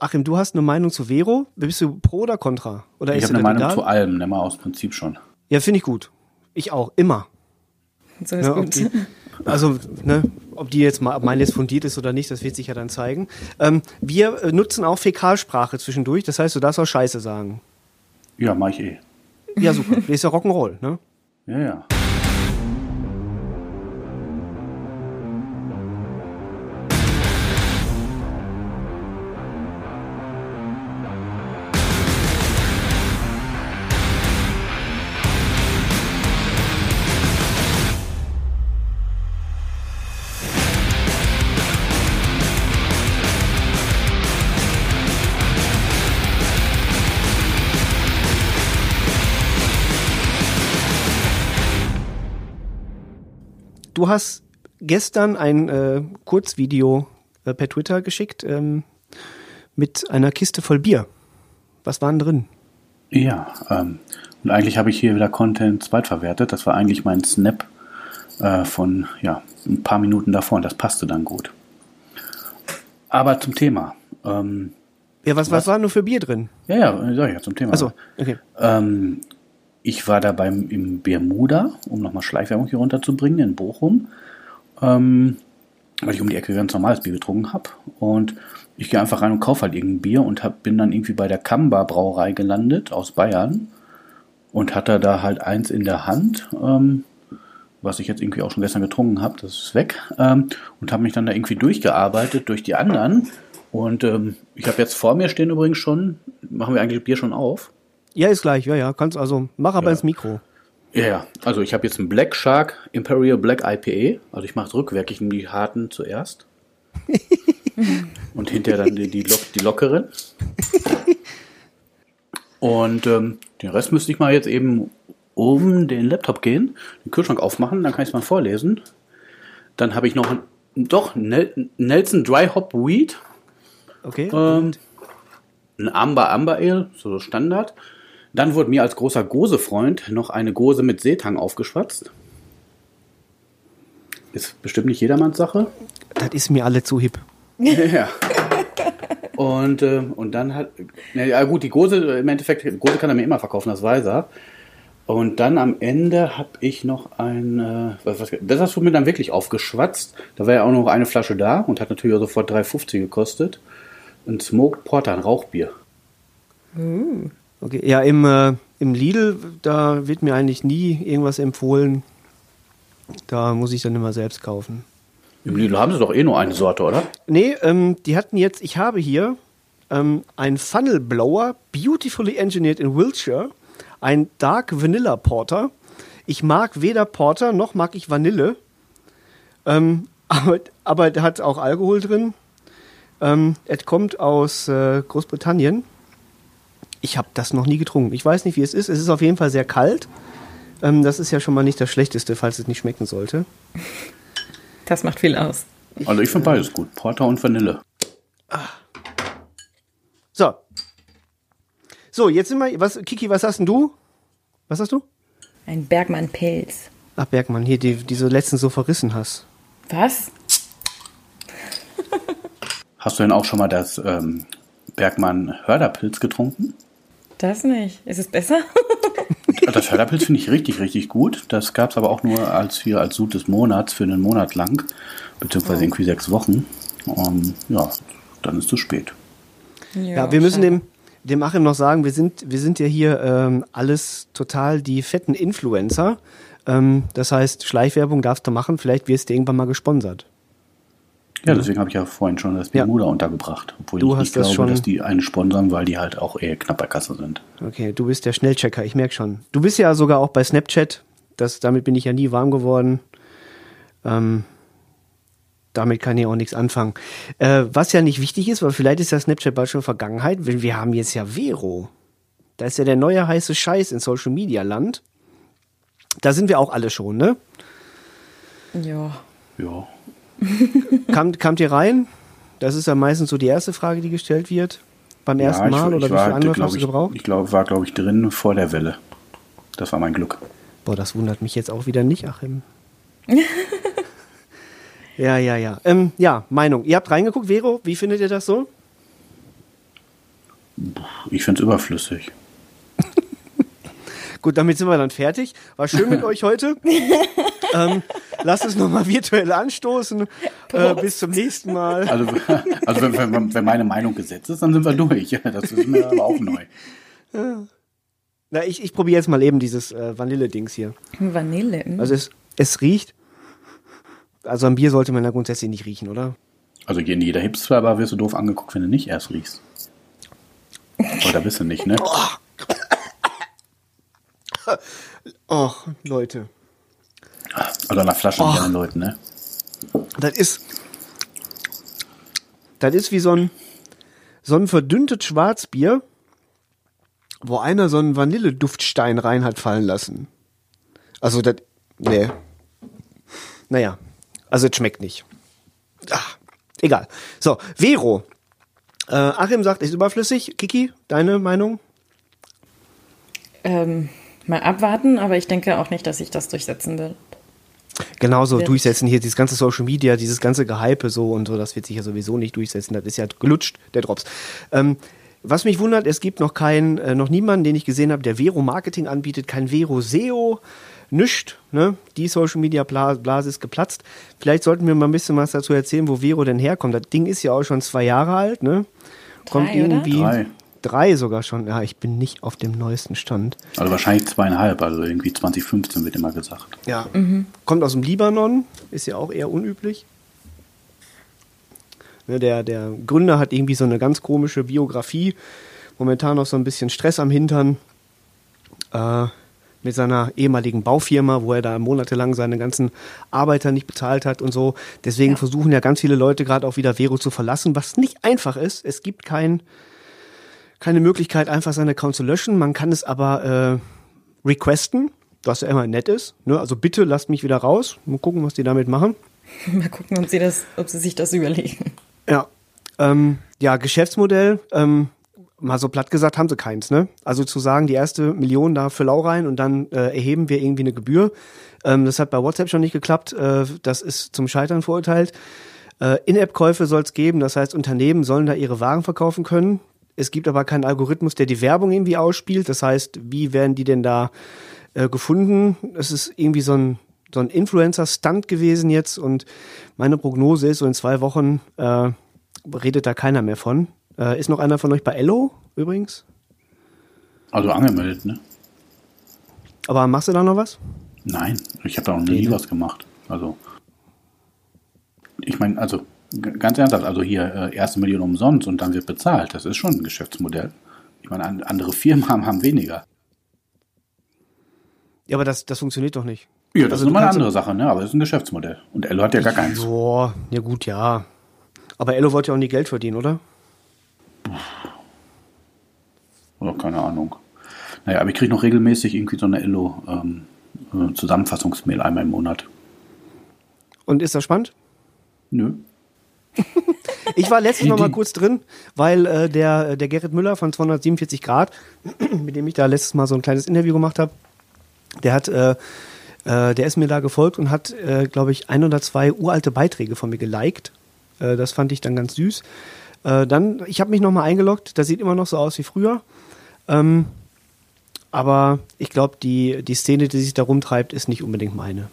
Achim, du hast eine Meinung zu Vero? Bist du pro oder contra? Oder Ich ist habe eine Meinung egal? zu allem, nimm mal aus Prinzip schon. Ja, finde ich gut. Ich auch, immer. So ist Ja, gut. die, also, ne, ob die jetzt mal, ob meine jetzt fundiert ist oder nicht, das wird sich ja dann zeigen. Ähm, wir äh, nutzen auch Fäkalsprache zwischendurch, das heißt, du darfst auch Scheiße sagen. Ja, mach ich eh. Ja, super. Das ist ja Rock'n'Roll, ne? Ja, ja. Du hast gestern ein äh, Kurzvideo äh, per Twitter geschickt ähm, mit einer Kiste voll Bier. Was war denn drin? Ja, ähm, und eigentlich habe ich hier wieder Content zweitverwertet. Das war eigentlich mein Snap äh, von ja, ein paar Minuten davor und das passte dann gut. Aber zum Thema. Ähm, Ja, was, was, war nur für Bier drin? ja, ja, sag ich ja zum Thema. Also, okay. Ähm, ich war da beim, im Bermuda, um nochmal Schleichwerbung hier runterzubringen, in Bochum, ähm, weil ich um die Ecke ganz normales Bier getrunken habe. Und ich gehe einfach rein und kaufe halt irgendein Bier und hab, bin dann irgendwie bei der Kamba Brauerei gelandet aus Bayern und hatte da halt eins in der Hand, ähm, was ich jetzt irgendwie auch schon gestern getrunken habe, das ist weg, ähm, und habe mich dann da irgendwie durchgearbeitet durch die anderen. Und ähm, ich habe jetzt vor mir stehen übrigens schon, machen wir eigentlich Bier schon auf. Ja, ist gleich, ja, ja. Kannst also, mach aber Ja. ins Mikro. Ja, ja, also ich habe jetzt ein Black Shark Imperial Black IPA. Also ich mache rückwärtig die harten zuerst. und hinterher dann die, die, lock, die lockeren. Und ähm, den Rest müsste ich mal jetzt eben um den Laptop gehen, den Kühlschrank aufmachen, dann kann ich es mal vorlesen. Dann habe ich noch ein, doch Nel Nelson Dry Hop Wheat, Okay. ähm, ein Amber Amber Ale, so Standard. Dann wurde mir als großer Gose-Freund noch eine Gose mit Seetang aufgeschwatzt. Ist bestimmt nicht jedermanns Sache. Das ist mir alle zu hip. Ja. Und, ähm, und dann hat, na ja gut, die Gose, im Endeffekt, Gose kann er mir immer verkaufen, das weiß er. Und dann am Ende habe ich noch ein, äh, was, was, das hast du mir dann wirklich aufgeschwatzt. Da war ja auch noch eine Flasche da und hat natürlich auch sofort 3,50 gekostet. Ein Smoked Porter, ein Rauchbier. Okay. Ja, im, äh, im Lidl, da wird mir eigentlich nie irgendwas empfohlen. Da muss ich dann immer selbst kaufen. Im Lidl haben sie doch eh nur eine Sorte, oder? Nee, ähm, die hatten jetzt, ich habe hier ähm, ein Funnel Blower, beautifully engineered in Wiltshire, ein Dark Vanilla Porter. Ich mag weder Porter noch mag ich Vanille. Ähm, aber, aber der hat auch Alkohol drin. Ähm, es kommt aus äh, Großbritannien. Ich habe das noch nie getrunken. Ich weiß nicht, wie es ist. Es ist auf jeden Fall sehr kalt. Ähm, das ist ja schon mal nicht das Schlechteste, falls es nicht schmecken sollte. Das macht viel aus. Also ich finde beides gut. Porter und Vanille. So. So, jetzt sind wir. Was, Kiki, was hast denn du? Was hast du? Ein Bergmann-Pelz. Ach, Bergmann, hier, die, die du letztens so verrissen hast. Was? Hast du denn auch schon mal das ähm, Bergmann Hörderpilz getrunken? Das nicht. Ist es besser? Das Hörderpilz finde ich richtig, richtig gut. Das gab es aber auch nur als hier als Sud des Monats für einen Monat lang, beziehungsweise irgendwie sechs Wochen. Und ja, dann ist es spät. Ja, wir müssen dem, dem Achim noch sagen, wir sind, wir sind ja hier ähm, alles total die fetten Influencer. Ähm, das heißt, Schleichwerbung darfst du machen, vielleicht wirst du irgendwann mal gesponsert. Ja, deswegen habe ich ja vorhin schon das Ja. Bermuda untergebracht. Obwohl Du ich hast nicht das glaube, schon- dass die einen sponsern, weil die halt auch eher knapp bei Kasse sind. Okay, du bist der Schnellchecker, ich merke schon. Du bist ja sogar auch bei Snapchat. Das, damit bin ich ja nie warm geworden. Ähm, damit kann ich auch nichts anfangen. Äh, was ja nicht wichtig ist, weil vielleicht ist ja Snapchat bald schon Vergangenheit, weil wir haben jetzt ja Vero. Da ist ja der neue heiße Scheiß in Social Media Land. Da sind wir auch alle schon, ne? Ja. Ja. Kamt, kamt ihr rein? Das ist ja meistens so die erste Frage, die gestellt wird. Beim ersten ja, ich, Mal ich oder wie war, viel Anlauf glaub hast du ich, gebraucht? Ich glaube, war, glaube ich, drin vor der Welle. Das war mein Glück. Boah, das wundert mich jetzt auch wieder nicht, Achim. ja, ja, ja. Ähm, ja, Meinung. Ihr habt reingeguckt, Vero, wie findet ihr das so? ich finde es überflüssig. Gut, damit sind wir dann fertig. War schön mit euch heute. ähm, lasst uns nochmal virtuell anstoßen. Äh, bis zum nächsten Mal. Also, also wenn, wenn, wenn meine Meinung gesetzt ist, dann sind wir durch. Das ist mir aber auch neu. Na, ich, ich probiere jetzt mal eben dieses äh, Vanille-Dings hier. Vanille. hm? Also es, es riecht. Also ein Bier sollte man ja grundsätzlich nicht riechen, oder? Also in jeder Hipster-Bar wirst du doof angeguckt, wenn du nicht erst riechst. Oder bist du nicht, ne? Och, Leute. Also an der Flasche mit anderen Leuten, ne? Das ist. Das ist wie so ein, so ein verdünntes Schwarzbier, wo einer so einen Vanilleduftstein rein hat fallen lassen. Also das. Nee. Naja. Also es schmeckt nicht. Ach, egal. So, Vero. Äh, Achim sagt, ist überflüssig. Kiki, deine Meinung? Ähm, mal abwarten, aber ich denke auch nicht, dass sich das durchsetzen wird. Genauso Wird- durchsetzen hier, dieses ganze Social Media, dieses ganze Gehype so und so, das wird sich ja sowieso nicht durchsetzen. Das ist ja gelutscht, der Drops. Ähm, was mich wundert, es gibt noch keinen, äh, noch niemanden, den ich gesehen habe, der Vero Marketing anbietet, kein Vero SEO, nischt, ne? Die Social Media Bla- Blase ist geplatzt. Vielleicht sollten wir mal ein bisschen was dazu erzählen, wo Vero denn herkommt. Das Ding ist ja auch schon zwei Jahre alt, ne? Kommt Drei, oder? irgendwie Drei. Drei sogar schon. Ja, ich bin nicht auf dem neuesten Stand. Also wahrscheinlich zweieinhalb, also irgendwie 2015 wird immer gesagt. Ja. Kommt aus dem Libanon, ist ja auch eher unüblich. Ne, der, der Gründer hat irgendwie so eine ganz komische Biografie. Momentan noch so ein bisschen Stress am Hintern. Äh, mit seiner ehemaligen Baufirma, wo er da monatelang seine ganzen Arbeiter nicht bezahlt hat und so. Deswegen Ja. versuchen ja ganz viele Leute gerade auch wieder Vero zu verlassen, was nicht einfach ist. Es gibt kein, keine Möglichkeit, einfach seinen Account zu löschen. Man kann es aber äh, requesten, was ja immer nett ist. Ne? Also bitte lasst mich wieder raus. Mal gucken, was die damit machen. Mal gucken, ob sie, das, ob sie sich das überlegen. Ja. Ähm, ja, Geschäftsmodell, ähm, mal so platt gesagt, haben sie keins, ne? Also zu sagen, die erste Million da für Lau rein und dann äh, erheben wir irgendwie eine Gebühr. Ähm, das hat bei WhatsApp schon nicht geklappt. Äh, das ist zum Scheitern verurteilt. Äh, In-App-Käufe soll es geben, das heißt, Unternehmen sollen da ihre Waren verkaufen können. Es gibt aber keinen Algorithmus, der die Werbung irgendwie ausspielt. Das heißt, wie werden die denn da äh, gefunden? Es ist irgendwie so ein, so ein Influencer-Stunt gewesen jetzt und meine Prognose ist, so in zwei Wochen äh, redet da keiner mehr von. Äh, ist noch einer von euch bei Ello übrigens? Also angemeldet, ne? Aber machst du da noch was? Nein, ich habe da noch nie ne? was gemacht. Also, ich meine, also ganz ernsthaft, also hier äh, erste Million umsonst und dann wird bezahlt. Das ist schon ein Geschäftsmodell. Ich meine, an, andere Firmen haben, haben weniger. Ja, aber das, das funktioniert doch nicht. Ja, das Also ist nochmal eine andere Sache, ne? Aber es ist ein Geschäftsmodell. Und Ello hat ja gar keins. Boah, ja gut, ja. Aber Ello wollte ja auch nie Geld verdienen, oder? Oder keine Ahnung. Naja, aber ich kriege noch regelmäßig irgendwie so eine Ello-Zusammenfassungsmail einmal im Monat. Und ist das spannend? Nö. Ich war letztens Die- noch mal kurz drin, weil äh, der, der Gerrit Müller von 247 Grad, mit dem ich da letztes Mal so ein kleines Interview gemacht habe, der hat, äh, äh, der ist mir da gefolgt und hat, äh, glaube ich, ein oder zwei uralte Beiträge von mir geliked. Äh, das fand ich dann ganz süß. Äh, dann, ich habe mich noch mal eingeloggt. Das sieht immer noch so aus wie früher. Ähm, aber ich glaube, die, die Szene, die sich da rumtreibt, ist nicht unbedingt meine.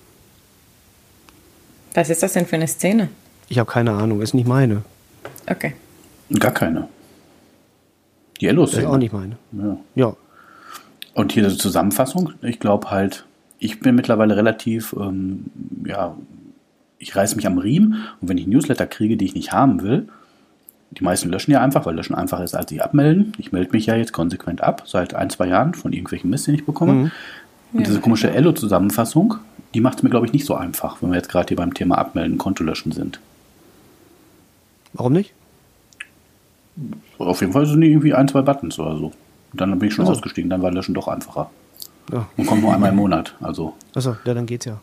Was ist das denn für eine Szene? Ich habe keine Ahnung, ist nicht meine. Okay. Gar keine. Die Ellos Das ist auch nicht meine. Ja. Ja. Und hier die Zusammenfassung, ich glaube halt, ich bin mittlerweile relativ, ähm, ja, ich reiß mich am Riemen und wenn ich Newsletter kriege, die ich nicht haben will, die meisten löschen ja einfach, weil löschen einfacher ist als sie abmelden. Ich melde mich ja jetzt konsequent ab, seit ein, zwei Jahren von irgendwelchen Mist, den ich bekomme. Mhm. Und Ja. diese komische Ello-Zusammenfassung, die macht es mir, glaube ich, nicht so einfach, wenn wir jetzt gerade hier beim Thema Abmelden, Konto löschen sind. Warum nicht? Auf jeden Fall sind die irgendwie ein, zwei Buttons oder so. Und dann bin ich schon Also. ausgestiegen, dann war Löschen doch einfacher. Ja. Und kommt nur einmal im Monat. Also Achso, ja, dann geht's ja.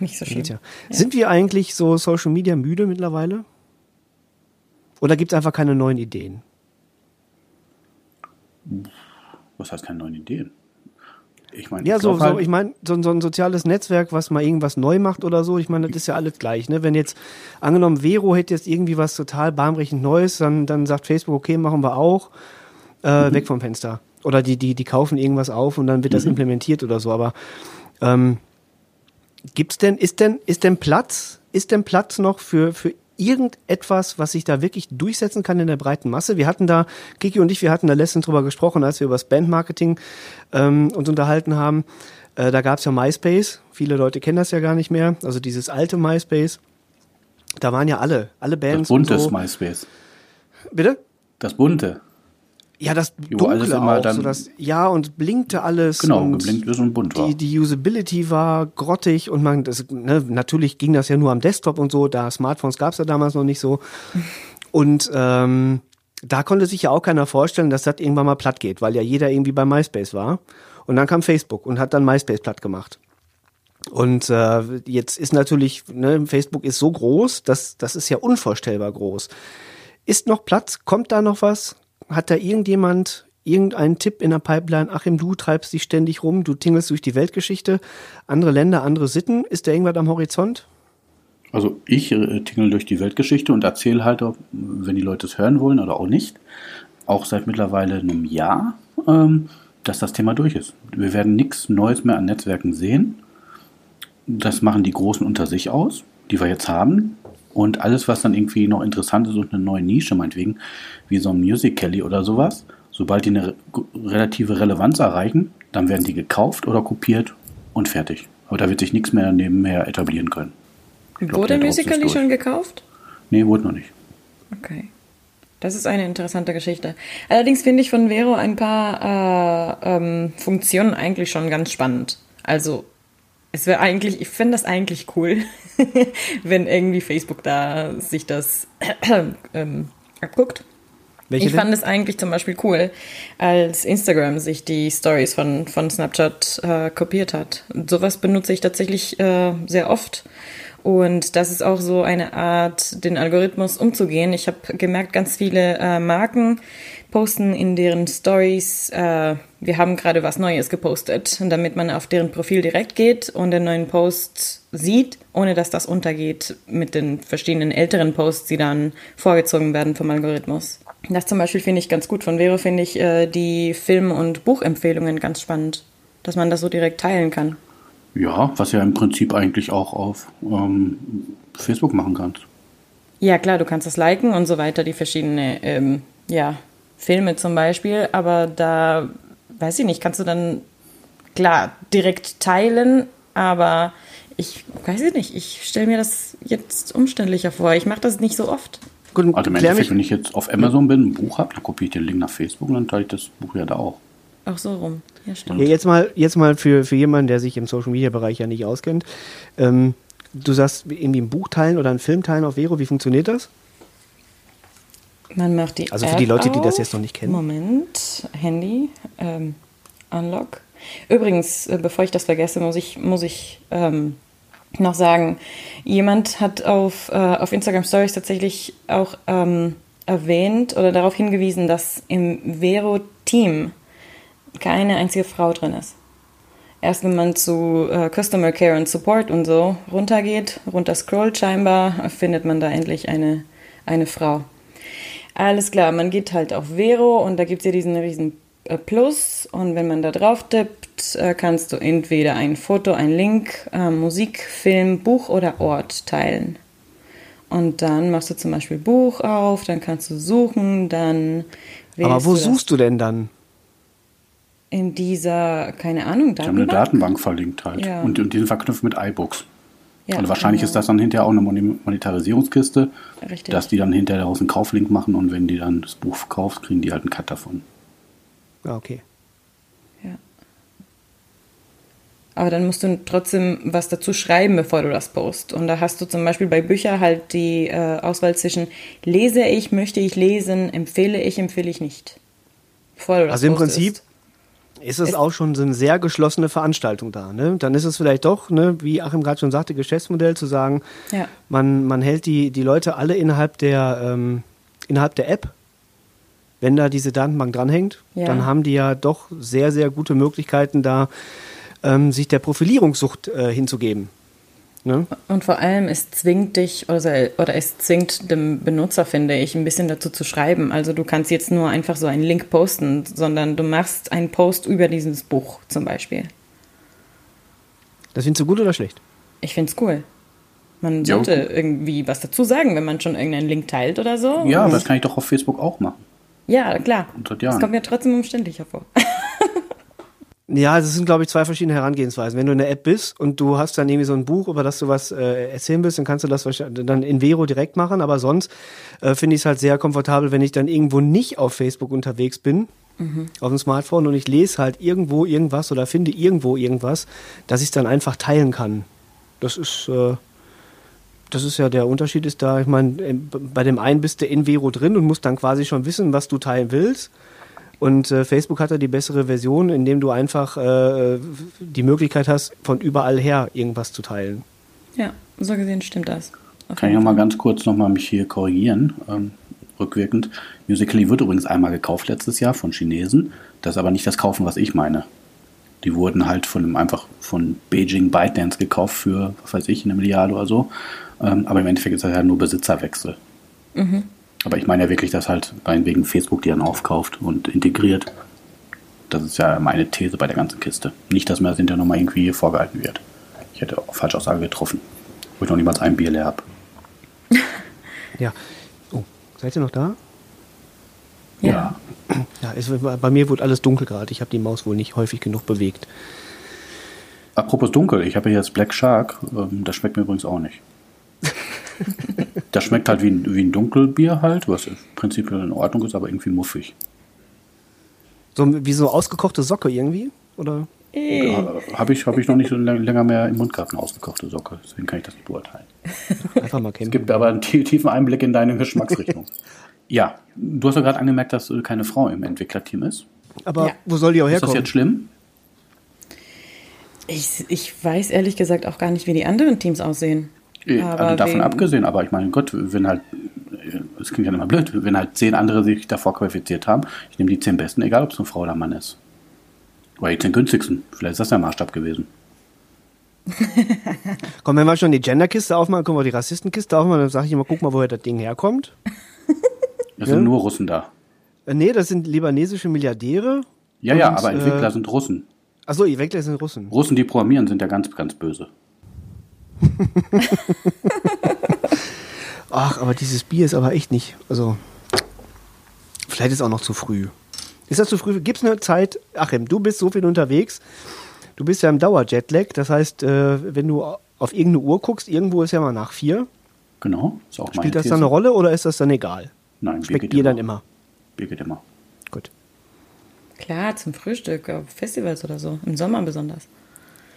Nicht so schön. geht's ja. Sind wir eigentlich so Social Media müde mittlerweile? Oder gibt's einfach keine neuen Ideen? Was heißt keine neuen Ideen? Ich meine, Ja, ich so, glaub halt, so ich meine, so, so ein soziales Netzwerk, was mal irgendwas neu macht oder so, ich meine, das ist ja alles gleich, ne? Wenn jetzt, angenommen, Vero hätte jetzt irgendwie was total bahnbrechend Neues, dann, dann sagt Facebook, okay, machen wir auch. äh, weg vom Fenster. Oder die, die, die kaufen irgendwas auf und dann wird das implementiert oder so. Aber ähm, gibt's denn, ist denn, ist denn Platz, ist denn Platz noch für, für irgendetwas, was sich da wirklich durchsetzen kann in der breiten Masse? Wir hatten da, Kiki und ich, wir hatten da letztens drüber gesprochen, als wir über das Bandmarketing ähm, uns unterhalten haben. Äh, da gab's ja MySpace. Viele Leute kennen das ja gar nicht mehr. Also dieses alte MySpace. Da waren ja alle, alle Das Bands. bunte und so. MySpace. Bitte? Das bunte. Ja, das Jo, Dunkle alles immer auch, dann- so das, ja, und blinkte alles. Genau, und geblinkt ist und bunt war. die, die Usability war grottig und man, das, ne, natürlich ging das ja nur am Desktop und so, da Smartphones gab's ja damals noch nicht so. Und ähm, da konnte sich ja auch keiner vorstellen, dass das irgendwann mal platt geht, weil ja jeder irgendwie bei MySpace war. Und dann kam Facebook und hat dann MySpace platt gemacht. Und äh, jetzt ist natürlich, ne, Facebook ist so groß, dass das ist ja unvorstellbar groß. Ist noch Platz? Kommt da noch was? Hat da irgendjemand irgendeinen Tipp in der Pipeline? Achim, du treibst dich ständig rum, du tingelst durch die Weltgeschichte, andere Länder, andere Sitten. Ist da irgendwas am Horizont? Also ich äh, tingle durch die Weltgeschichte und erzähle halt, wenn die Leute es hören wollen oder auch nicht, auch seit mittlerweile einem Jahr, ähm, dass das Thema durch ist. Wir werden nichts Neues mehr an Netzwerken sehen. Das machen die Großen unter sich aus, die wir jetzt haben. Und alles, was dann irgendwie noch interessant ist und eine neue Nische, meinetwegen, wie so ein Music Kelly oder sowas, sobald die eine re relative Relevanz erreichen, dann werden die gekauft oder kopiert und fertig. Aber da wird sich nichts mehr nebenher etablieren können. glaub, Wurde Musical.ly schon gekauft? Nee, wurde noch nicht. Okay. Das ist eine interessante Geschichte. Allerdings finde ich von Vero ein paar äh, ähm, Funktionen eigentlich schon ganz spannend. Also, es wäre eigentlich, ich finde das eigentlich cool, wenn irgendwie Facebook da sich das ähm, abguckt. Welche ich denn? fand es eigentlich zum Beispiel cool, als Instagram sich die Stories von, von Snapchat äh, kopiert hat. Sowas benutze ich tatsächlich äh, sehr oft. Und das ist auch so eine Art, den Algorithmus umzugehen. Ich habe gemerkt, ganz viele äh, Marken posten in deren Stories, äh, wir haben gerade was Neues gepostet, und damit man auf deren Profil direkt geht und den neuen Post sieht, ohne dass das untergeht mit den verschiedenen älteren Posts, die dann vorgezogen werden vom Algorithmus. Das zum Beispiel finde ich ganz gut. Von Vero finde ich äh, die Film- und Buchempfehlungen ganz spannend, dass man das so direkt teilen kann. Ja, was ja im Prinzip eigentlich auch auf ähm, Facebook machen kannst. Ja, klar, du kannst das liken und so weiter, die verschiedenen ähm, ja, Filme zum Beispiel, aber da, weiß ich nicht, kannst du dann, klar, direkt teilen, aber ich weiß ich nicht, ich stelle mir das jetzt umständlicher vor. Ich mache das nicht so oft. Gut, Also im Endeffekt, wenn ich jetzt auf Amazon bin, ein Buch habe, dann kopiere ich den Link nach Facebook und dann teile ich das Buch ja da auch. Auch so rum. Ja, stimmt. ja, jetzt mal, jetzt mal für, für jemanden, der sich im Social Media Bereich ja nicht auskennt. Ähm, du sagst, irgendwie ein Buch teilen oder einen Film teilen auf Vero, wie funktioniert das? Man macht die Also für App die Leute, die das auf. jetzt noch nicht kennen. Moment, Handy, ähm, Unlock. Übrigens, äh, bevor ich das vergesse, muss ich, muss ich ähm, noch sagen, jemand hat auf, äh, auf Instagram Stories tatsächlich auch ähm, erwähnt oder darauf hingewiesen, dass im Vero-Team keine einzige Frau drin ist. Erst wenn man zu äh, Customer Care und Support und so runtergeht, runter scrollt scheinbar, findet man da endlich eine, eine Frau. Alles klar, man geht halt auf Vero und da gibt es ja diesen riesen Plus und wenn man da drauf tippt, äh, kannst du entweder ein Foto, ein Link, äh, Musik, Film, Buch oder Ort teilen. Und dann machst du zum Beispiel Buch auf, dann kannst du suchen, dann Aber wo suchst du denn dann? In dieser, keine Ahnung, Die haben eine Datenbank? Datenbank verlinkt halt. Ja. Und, und die sind verknüpft mit iBooks. Ja, also wahrscheinlich genau. ist das dann hinterher auch eine Monetarisierungskiste, Richtig. dass die dann hinterher daraus einen Kauflink machen und wenn die dann das Buch verkaufst, kriegen die halt einen Cut davon. Ah, okay. Ja. Aber dann musst du trotzdem was dazu schreiben, bevor du das postst. Und da hast du zum Beispiel bei Büchern halt die äh, Auswahl zwischen lese ich, möchte ich lesen, empfehle ich, empfehle ich nicht. Bevor du das Also im postest. Prinzip ist es Es- auch schon so eine sehr geschlossene Veranstaltung da. Ne? Dann ist es vielleicht doch, ne, wie Achim gerade schon sagte, Geschäftsmodell zu sagen, Ja. man, man hält die, die Leute alle innerhalb der, ähm, innerhalb der App. Wenn da diese Datenbank dranhängt, Ja. dann haben die ja doch sehr, sehr gute Möglichkeiten, da ähm, sich der Profilierungssucht äh, hinzugeben. Ne? Und vor allem, es zwingt dich oder, oder es zwingt dem Benutzer, finde ich, ein bisschen dazu zu schreiben. Also du kannst jetzt nur einfach so einen Link posten, sondern du machst einen Post über dieses Buch zum Beispiel. Das findest du gut oder schlecht? Ich finde es cool. Man sollte Jo. irgendwie was dazu sagen, wenn man schon irgendeinen Link teilt oder so. Ja, das kann ich doch auf Facebook auch machen. Ja klar. Das kommt mir trotzdem umständlicher vor. Ja, das sind, glaube ich, zwei verschiedene Herangehensweisen. Wenn du in der App bist und du hast dann irgendwie so ein Buch, über das du was äh, erzählen willst, dann kannst du das wahrscheinlich dann in Vero direkt machen. Aber sonst äh, finde ich es halt sehr komfortabel, wenn ich dann irgendwo nicht auf Facebook unterwegs bin, auf dem Smartphone und ich lese halt irgendwo irgendwas oder finde irgendwo irgendwas, dass ich es dann einfach teilen kann. Das ist, äh, das ist ja der Unterschied ist da, ich meine, äh, bei dem einen bist du in Vero drin und musst dann quasi schon wissen, was du teilen willst. Und äh, Facebook hat da die bessere Version, indem du einfach äh, die Möglichkeit hast, von überall her irgendwas zu teilen. Ja, so gesehen stimmt das. Auf Kann ich jeden noch mal ganz kurz noch mal mich hier korrigieren, ähm, rückwirkend. Musical.ly wird übrigens einmal gekauft letztes Jahr von Chinesen. Das ist aber nicht das Kaufen, was ich meine. Die wurden halt von einem, einfach von Beijing ByteDance gekauft für, was weiß ich, eine Milliarde oder so. Ähm, aber im Endeffekt ist das ja nur Besitzerwechsel. Aber ich meine ja wirklich, dass halt wegen Facebook die dann aufkauft und integriert. Das ist ja meine These bei der ganzen Kiste. Nicht, dass mir das hinterher nochmal irgendwie hier vorgehalten wird. Ich hätte auch Falschaussage getroffen. Wo ich noch niemals ein Bier leer habe. Ja. Oh, seid ihr noch da? Ja. Ja, es, bei mir wurde alles dunkel gerade. Ich habe die Maus wohl nicht häufig genug bewegt. Apropos dunkel, ich habe hier jetzt Black Shark. Ähm, das schmeckt mir übrigens auch nicht. das schmeckt halt wie ein, wie ein Dunkelbier halt, was im Prinzip in Ordnung ist, aber irgendwie muffig. So wie so ausgekochte Socke irgendwie? Oder? Ja, habe ich, hab ich noch nicht so länger mehr im Mund gehabt, eine ausgekochte Socke. Deswegen kann ich das nicht beurteilen. Einfach mal kennen. Es gibt aber einen tie- tiefen Einblick in deine Geschmacksrichtung. ja, du hast ja gerade angemerkt, dass keine Frau im Entwicklerteam ist. Aber Ja. wo soll die auch Ist das herkommen? jetzt schlimm? Ich, ich weiß ehrlich gesagt auch gar nicht, wie die anderen Teams aussehen. Äh, Aber also davon abgesehen, aber ich meine, Gott, wenn halt, äh, es klingt ja immer blöd, wenn halt zehn andere sich davor qualifiziert haben, ich nehme die zehn besten, egal ob es eine Frau oder ein Mann ist. Oder die zehn günstigsten, vielleicht ist das der Maßstab gewesen. Komm, wenn wir schon die Genderkiste aufmachen, können wir die Rassistenkiste aufmachen, dann sage ich immer, guck mal, woher das Ding herkommt. Es Ja. sind nur Russen da. Äh, nee, das sind libanesische Milliardäre. Ja, ja, Und, aber Entwickler äh, sind Russen. Achso, ihr Weckler sind Russen. Russen, die programmieren, sind ja ganz, ganz böse. Ach, aber dieses Bier ist aber echt nicht. Also, vielleicht ist es auch noch zu früh. Ist das zu früh? Gibt es eine Zeit? Achim, du bist so viel unterwegs. Du bist ja im Dauerjetlag. Das heißt, äh, wenn du auf irgendeine Uhr guckst, irgendwo ist ja mal nach vier. Genau, ist auch Spielt das These. dann eine Rolle oder ist das dann egal? Nein, Bier Schmeckt geht Bier immer. dann immer? Bier geht immer. Gut. Klar, zum Frühstück, auf Festivals oder so. Im Sommer besonders.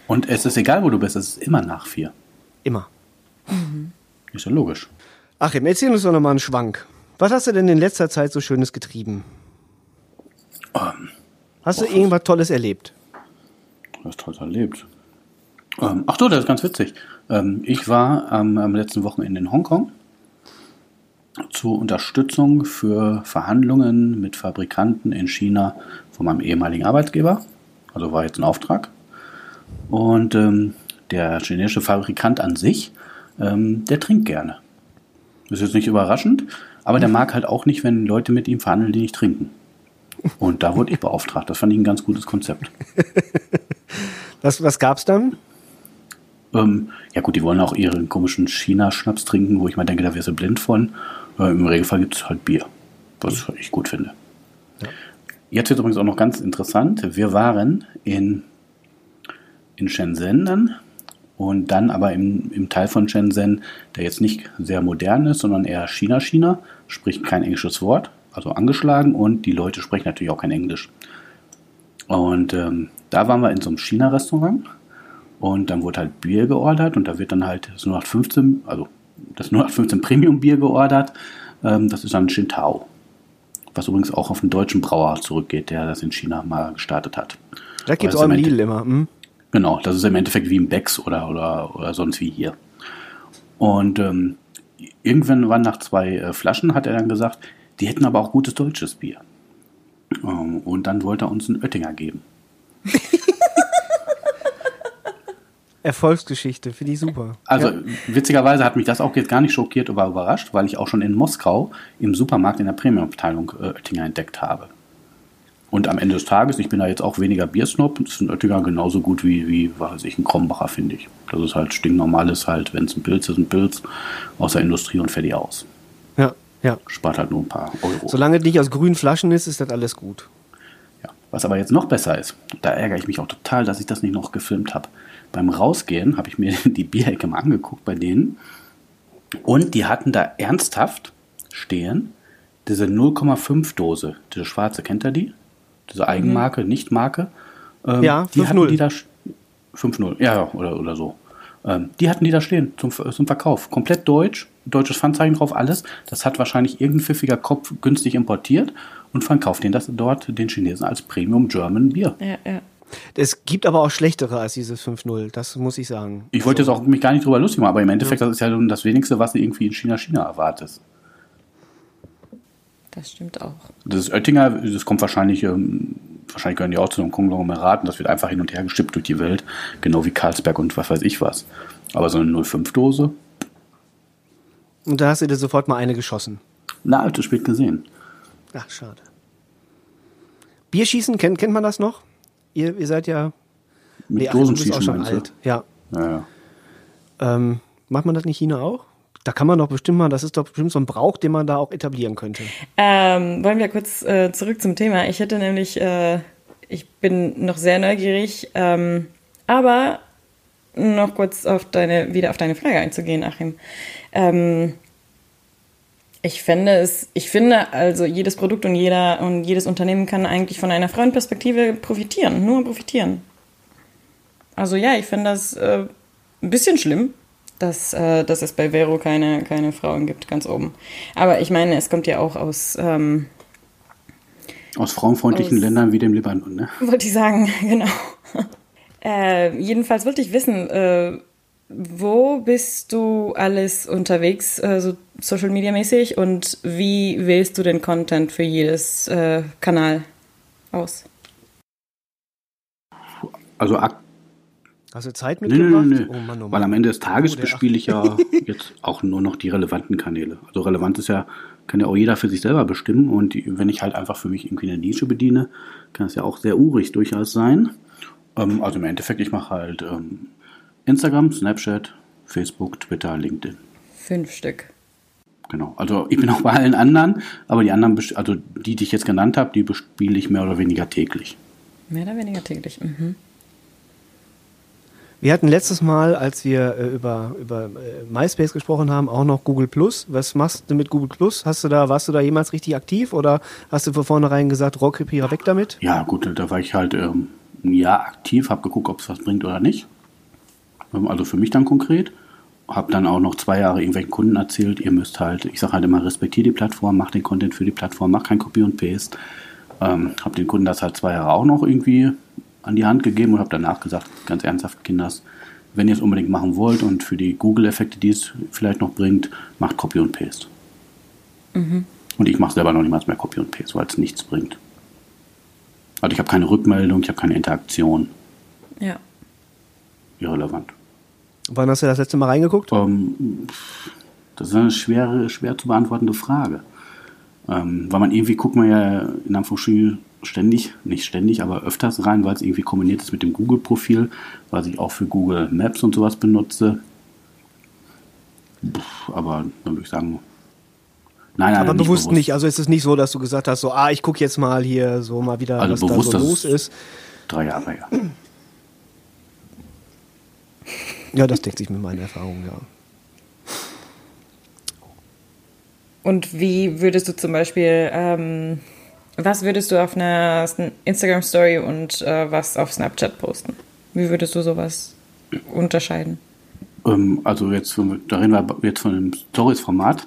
Und es ist egal, wo du bist, es ist immer nach vier. Immer. Ist ja logisch. Achim, erzähl uns doch nochmal einen Schwank. Was hast du denn in letzter Zeit so Schönes getrieben? Ähm, Hast du irgendwas Tolles erlebt? Du hast toll erlebt. Ähm, ach so, das ist ganz witzig. Ähm, ich war am, am letzten Wochenende in Hongkong zur Unterstützung für Verhandlungen mit Fabrikanten in China von meinem ehemaligen Arbeitgeber. Also war jetzt ein Auftrag. Und ähm, der chinesische Fabrikant an sich, ähm, der trinkt gerne. Das ist jetzt nicht überraschend, aber der mag halt auch nicht, wenn Leute mit ihm verhandeln, die nicht trinken. Und da wurde ich beauftragt. Das fand ich ein ganz gutes Konzept. Was, was gab's dann? Ähm, ja gut, die wollen auch ihren komischen China-Schnaps trinken, wo ich mal denke, da wirst du blind von. Äh, Im Regelfall gibt es halt Bier, was ich gut finde. Jetzt wird übrigens auch noch ganz interessant. Wir waren in, in Shenzhen dann und dann aber im, im Teil von Shenzhen, der jetzt nicht sehr modern ist, sondern eher China-China, spricht kein englisches Wort, also angeschlagen und die Leute sprechen natürlich auch kein Englisch. Und ähm, da waren wir in so einem China-Restaurant und dann wurde halt Bier geordert und da wird dann halt das 0815, also das 0815 Premium Bier geordert. Ähm, das ist dann Shintao. Was übrigens auch auf einen deutschen Brauer zurückgeht, der das in China mal gestartet hat. Da gibt's Also auch im Lidl immer. Hm? Genau, das ist im Endeffekt wie ein Becks oder, oder, oder sonst wie hier. Und ähm, irgendwann waren nach zwei äh, Flaschen, hat er dann gesagt, die hätten aber auch gutes deutsches Bier. Ähm, und dann wollte er uns einen Oettinger geben. Erfolgsgeschichte, finde ich super. Also ja. witzigerweise hat mich das auch jetzt gar nicht schockiert oder überrascht, weil ich auch schon in Moskau im Supermarkt in der Premium-Abteilung äh, Oettinger entdeckt habe. Und am Ende des Tages, ich bin da jetzt auch weniger Biersnob, ist ein Oettinger genauso gut wie, wie weiß ich, ein Krombacher, finde ich. Das ist halt stinknormales halt, wenn es ein Pilz ist, ein Pilz aus der Industrie und fertig aus. Ja, ja. Spart halt nur ein paar Euro. Solange nicht aus grünen Flaschen ist, ist das alles gut. Ja. Was aber jetzt noch besser ist, da ärgere ich mich auch total, dass ich das nicht noch gefilmt habe. Beim Rausgehen habe ich mir die Bierecke mal angeguckt bei denen. Und die hatten da ernsthaft stehen diese 0,5 Dose, diese schwarze, kennt ihr die? diese Eigenmarke, mhm. Nichtmarke. Ähm, ja, 5-0. Die da 5-0, ja, oder, oder so. Ähm, die hatten die da stehen zum, zum Verkauf. Komplett deutsch, deutsches Pfandzeichen drauf, alles. Das hat wahrscheinlich irgendein pfiffiger Kopf günstig importiert und verkauft den das dort den Chinesen als Premium German Bier. Ja, ja. Es gibt aber auch schlechtere als dieses 5-0, das muss ich sagen. Ich wollte also, jetzt auch mich gar nicht drüber lustig machen, aber im Endeffekt, ja. das ist ja das wenigste, was du irgendwie in China, China erwartest. Das stimmt auch. Das ist Oettinger, das kommt wahrscheinlich, ähm, wahrscheinlich gehören die auch zu einem Konglomerat und das wird einfach hin und her gestippt durch die Welt, genau wie Karlsberg und was weiß ich was. Aber so eine 05-Dose. Und da hast du dir sofort mal eine geschossen. Na, zu spät gesehen. Ach, schade. Bierschießen, kennt, kennt man das noch? Ihr, ihr seid ja. Mit nee, Dosenschießen auch schon alt. Ja. ja, ja. Ähm, macht man das nicht China auch? Da kann man doch bestimmt mal, das ist doch bestimmt so ein Brauch, den man da auch etablieren könnte. Ähm, wollen wir kurz äh, zurück zum Thema. Ich hätte nämlich, äh, ich bin noch sehr neugierig, ähm, aber noch kurz auf deine, wieder auf deine Frage einzugehen, Achim. Ähm, ich finde es, ich finde also jedes Produkt und jeder und jedes Unternehmen kann eigentlich von einer Frauenperspektive profitieren, nur profitieren. Also ja, ich finde das äh, ein bisschen schlimm, dass, äh, dass es bei Vero keine, keine Frauen gibt, ganz oben. Aber ich meine, es kommt ja auch aus. Ähm, aus frauenfreundlichen aus, Ländern wie dem Libanon, ne? Wollte ich sagen, genau. äh, jedenfalls wollte ich wissen, äh, wo bist du alles unterwegs, äh, so Social Media mäßig, und wie wählst du den Content für jedes äh, Kanal aus? Also ak Hast du Zeit mitgebracht? Nö, nö, nö. Oh Mann, oh Mann. Weil am Ende des Tages oh, bespiele ich ja jetzt auch nur noch die relevanten Kanäle. Also relevant ist ja, kann ja auch jeder für sich selber bestimmen. Und die, wenn ich halt einfach für mich irgendwie eine Nische bediene, kann es ja auch sehr urig durchaus sein. Ähm, also im Endeffekt, ich mache halt ähm, Instagram, Snapchat, Facebook, Twitter, LinkedIn. Fünf Stück. Genau. Also ich bin auch bei allen anderen, aber die anderen, also die, die ich jetzt genannt habe, die bespiele ich mehr oder weniger täglich. Mehr oder weniger täglich. Mhm. Wir hatten letztes Mal, als wir äh, über, über äh, MySpace gesprochen haben, auch noch Google Plus. Was machst du mit Google Plus? Hast du da, warst du da jemals richtig aktiv oder hast du von vornherein gesagt, Rohrkrepierer weg damit? Ja, gut, da war ich halt ähm, ein Jahr aktiv, habe geguckt, ob es was bringt oder nicht. Ähm, also für mich dann konkret. Habe dann auch noch zwei Jahre irgendwelchen Kunden erzählt, ihr müsst halt, ich sage halt immer, respektiert die Plattform, macht den Content für die Plattform, macht kein Copy und Paste. Ähm, habe den Kunden das halt zwei Jahre auch noch irgendwie an die Hand gegeben und habe danach gesagt, ganz ernsthaft, Kinders, wenn ihr es unbedingt machen wollt und für die Google-Effekte, die es vielleicht noch bringt, macht Copy und Paste. Mhm. Und ich mache selber noch niemals mehr Copy und Paste, weil es nichts bringt. Also ich habe keine Rückmeldung, ich habe keine Interaktion. Ja. Irrelevant. Wann hast du das letzte Mal reingeguckt? Um, ähm, das ist eine schwere, schwer zu beantwortende Frage. Ähm, weil man irgendwie guckt man ja in Anführungsstrichen ständig, nicht ständig, aber öfters rein, weil es irgendwie kombiniert ist mit dem Google-Profil, was ich auch für Google Maps und sowas benutze. Aber dann würde ich sagen, Nein, aber nicht bewusst, bewusst, nicht. Also ist es nicht so, dass du gesagt hast, so, ah, ich gucke jetzt mal hier so mal wieder, also was bewusst, da so los ist. Drei Jahre, ja. Ja, das deckt sich mit meinen Erfahrungen, ja. Und wie würdest du zum Beispiel ähm, was würdest du auf einer Instagram Story und äh, was auf Snapchat posten? Wie würdest du sowas unterscheiden? Ähm, also jetzt, da reden wir jetzt von dem Stories-Format.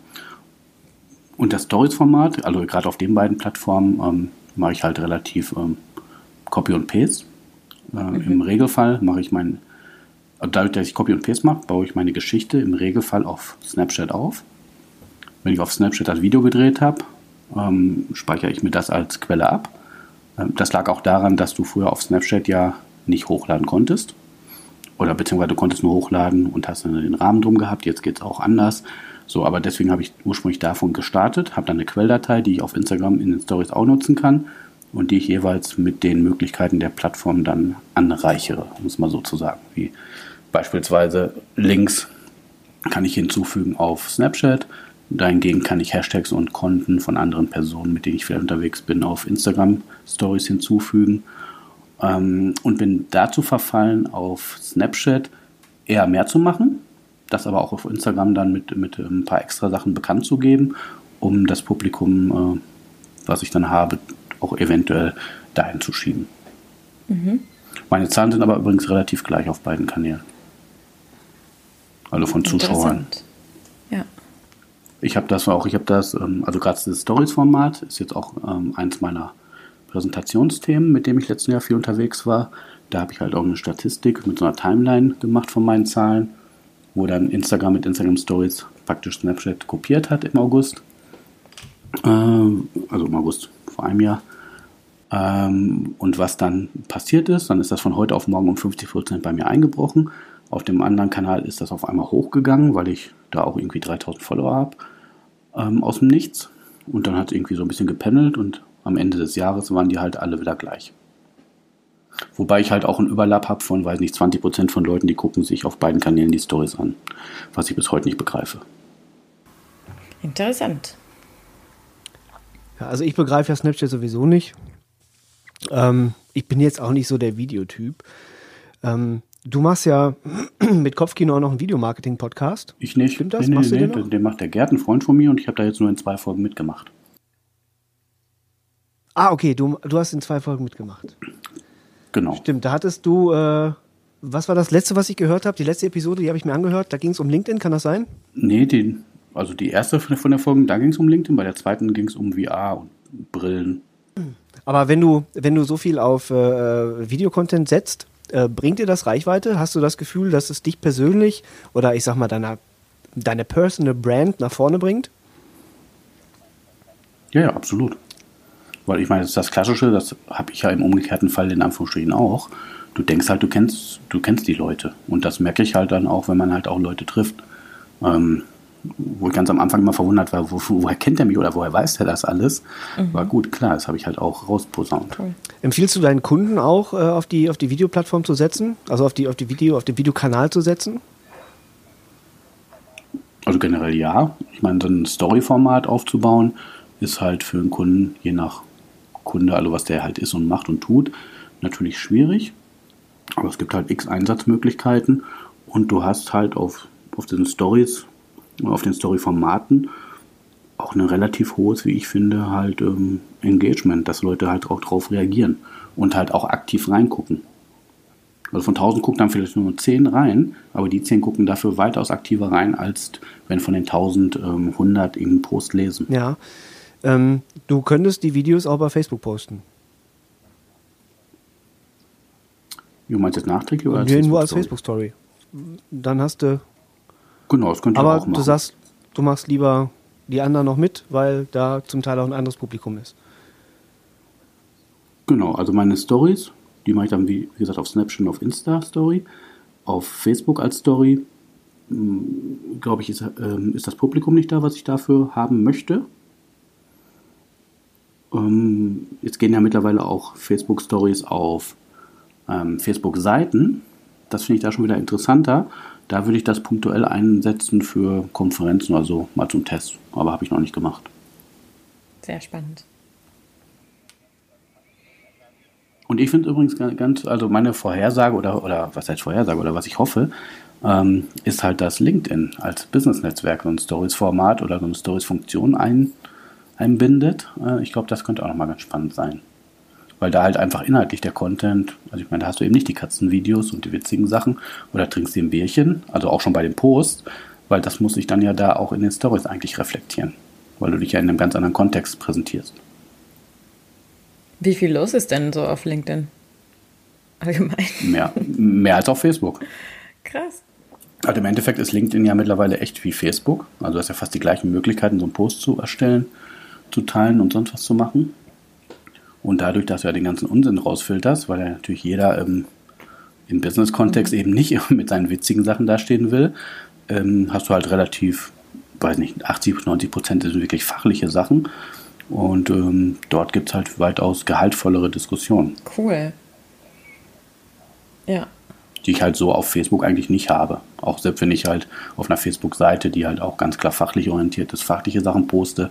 Und das Stories-Format, also gerade auf den beiden Plattformen, ähm, mache ich halt relativ ähm, Copy und Paste. Äh, mhm. Im Regelfall mache ich mein, also dadurch, dass ich Copy und Paste mache, baue ich meine Geschichte im Regelfall auf Snapchat auf. Wenn ich auf Snapchat das Video gedreht habe, ähm, speichere ich mir das als Quelle ab. Ähm, das lag auch daran, dass du früher auf Snapchat ja nicht hochladen konntest. oder beziehungsweise du konntest nur hochladen und hast dann den Rahmen drum gehabt. Jetzt geht es auch anders. So, aber deswegen habe ich ursprünglich davon gestartet, habe dann eine Quelldatei, die ich auf Instagram in den Stories auch nutzen kann und die ich jeweils mit den Möglichkeiten der Plattform dann anreichere, um es mal so zu sagen. Wie beispielsweise Links kann ich hinzufügen auf Snapchat. Dahingegen kann ich Hashtags und Konten von anderen Personen, mit denen ich vielleicht unterwegs bin, auf Instagram Stories hinzufügen. Ähm, und bin dazu verfallen, auf Snapchat eher mehr zu machen, das aber auch auf Instagram dann mit, mit ein paar extra Sachen bekannt zu geben, um das Publikum, äh, was ich dann habe, auch eventuell dahin zu schieben. Mhm. Meine Zahlen sind aber übrigens relativ gleich auf beiden Kanälen. Also von Zuschauern. Ja. Ich habe das auch, ich habe das, ähm, also gerade das Stories-Format ist jetzt auch ähm, eins meiner Präsentationsthemen, mit dem ich letzten Jahr viel unterwegs war. Da habe ich halt auch eine Statistik mit so einer Timeline gemacht von meinen Zahlen, wo dann Instagram mit Instagram Stories praktisch Snapchat kopiert hat im August. Ähm, also im August vor einem Jahr. Und was dann passiert ist, dann ist das von heute auf morgen um 50 Prozent bei mir eingebrochen. Auf dem anderen Kanal ist das auf einmal hochgegangen, weil ich da auch irgendwie 3000 Follower habe ähm, aus dem Nichts. Und dann hat es irgendwie so ein bisschen gependelt und am Ende des Jahres waren die halt alle wieder gleich. Wobei ich halt auch einen Überlapp habe von, weiß nicht, 20% von Leuten, die gucken sich auf beiden Kanälen die Stories an. Was ich bis heute nicht begreife. Interessant. Ja, also ich begreife ja Snapchat sowieso nicht. Ähm, ich bin jetzt auch nicht so der Videotyp. Ähm, du machst ja mit Kopfkino auch noch einen Videomarketing-Podcast. Ich nicht. Stimmt das? Nee, Machst nee, du nee, den den macht der Gerd, ein Freund von mir, und ich habe da jetzt nur in zwei Folgen mitgemacht. Ah, okay, du, du hast in zwei Folgen mitgemacht. Genau. Stimmt, da hattest du, äh, was war das letzte, was ich gehört habe? Die letzte Episode, die habe ich mir angehört. Da ging es um LinkedIn, kann das sein? Nee, die, also die erste von der- von der Folge, da ging es um LinkedIn, bei der zweiten ging es um VR und Brillen. Aber wenn du, wenn du so viel auf äh, Videocontent setzt, äh, bringt dir das Reichweite? Hast du das Gefühl, dass es dich persönlich oder ich sag mal deiner, deine Personal Brand nach vorne bringt? Ja, ja, absolut. Weil ich meine, das ist das Klassische, das habe ich ja im umgekehrten Fall in Anführungsstrichen auch. Du denkst halt, du kennst, du kennst die Leute. Und das merke ich halt dann auch, wenn man halt auch Leute trifft. Ähm, wo ich ganz am Anfang immer verwundert war, wo, woher kennt er mich oder woher weiß er das alles? War gut, klar, das habe ich halt auch rausposaunt. Cool. Empfiehlst du deinen Kunden auch, äh, auf die, auf die Videoplattform zu setzen? Also auf die, auf die Video, auf den Videokanal zu setzen? Also generell ja. Ich meine, so ein Story-Format aufzubauen, ist halt für einen Kunden, je nach Kunde, also was der halt ist und macht und tut, natürlich schwierig. Aber es gibt halt x Einsatzmöglichkeiten und du hast halt auf, auf diesen Stories, auf den Story-Formaten auch ein relativ hohes, wie ich finde, halt ähm, Engagement, dass Leute halt auch drauf reagieren und halt auch aktiv reingucken. Also von 1000 gucken dann vielleicht nur 10 rein, aber die 10 gucken dafür weitaus aktiver rein, als wenn von den 1000 ähm, 100 irgendeinen Post lesen. Ja. Ähm, du könntest die Videos auch bei Facebook posten. Du meinst jetzt nachträglich oder Nee, nur als Facebook-Story? Dann hast du. Genau, das könnt ihr Aber auch machen. du sagst, du machst lieber die anderen noch mit, weil da zum Teil auch ein anderes Publikum ist. Genau, also meine Stories, die mache ich dann, wie, wie gesagt, auf Snapchat auf Insta-Story. Auf Facebook als Story, glaube ich, ist, ähm, ist das Publikum nicht da, was ich dafür haben möchte. Ähm, jetzt gehen ja mittlerweile auch Facebook-Stories auf ähm, Facebook-Seiten. Das finde ich da schon wieder interessanter. Da würde ich das punktuell einsetzen für Konferenzen, also mal zum Test. Aber habe ich noch nicht gemacht. Sehr spannend. Und ich finde übrigens ga- ganz, also meine Vorhersage oder, oder was heißt Vorhersage oder was ich hoffe, ähm, ist halt, dass LinkedIn als Business-Netzwerk so ein Stories-Format oder so eine Stories-Funktion ein, einbindet. Äh, ich glaube, das könnte auch nochmal ganz spannend sein. Weil da halt einfach inhaltlich der Content, also ich meine, da hast du eben nicht die Katzenvideos und die witzigen Sachen oder trinkst dir ein Bierchen, also auch schon bei dem Post, weil das muss sich dann ja da auch in den Stories eigentlich reflektieren, weil du dich ja in einem ganz anderen Kontext präsentierst. Wie viel los ist denn so auf LinkedIn? Allgemein. Mehr, mehr als auf Facebook. Krass. Also im Endeffekt ist LinkedIn ja mittlerweile echt wie Facebook. Also du hast ja fast die gleichen Möglichkeiten, so einen Post zu erstellen, zu teilen und sonst was zu machen. Und dadurch, dass du ja den ganzen Unsinn rausfilterst, weil ja natürlich jeder ähm, im Business-Kontext eben nicht mit seinen witzigen Sachen dastehen will, ähm, hast du halt relativ, weiß nicht, 80, 90 Prozent sind wirklich fachliche Sachen. Und ähm, dort gibt es halt weitaus gehaltvollere Diskussionen. Cool. Ja. Die ich halt so auf Facebook eigentlich nicht habe. Auch selbst wenn ich halt auf einer Facebook-Seite, die halt auch ganz klar fachlich orientiert ist, fachliche Sachen poste,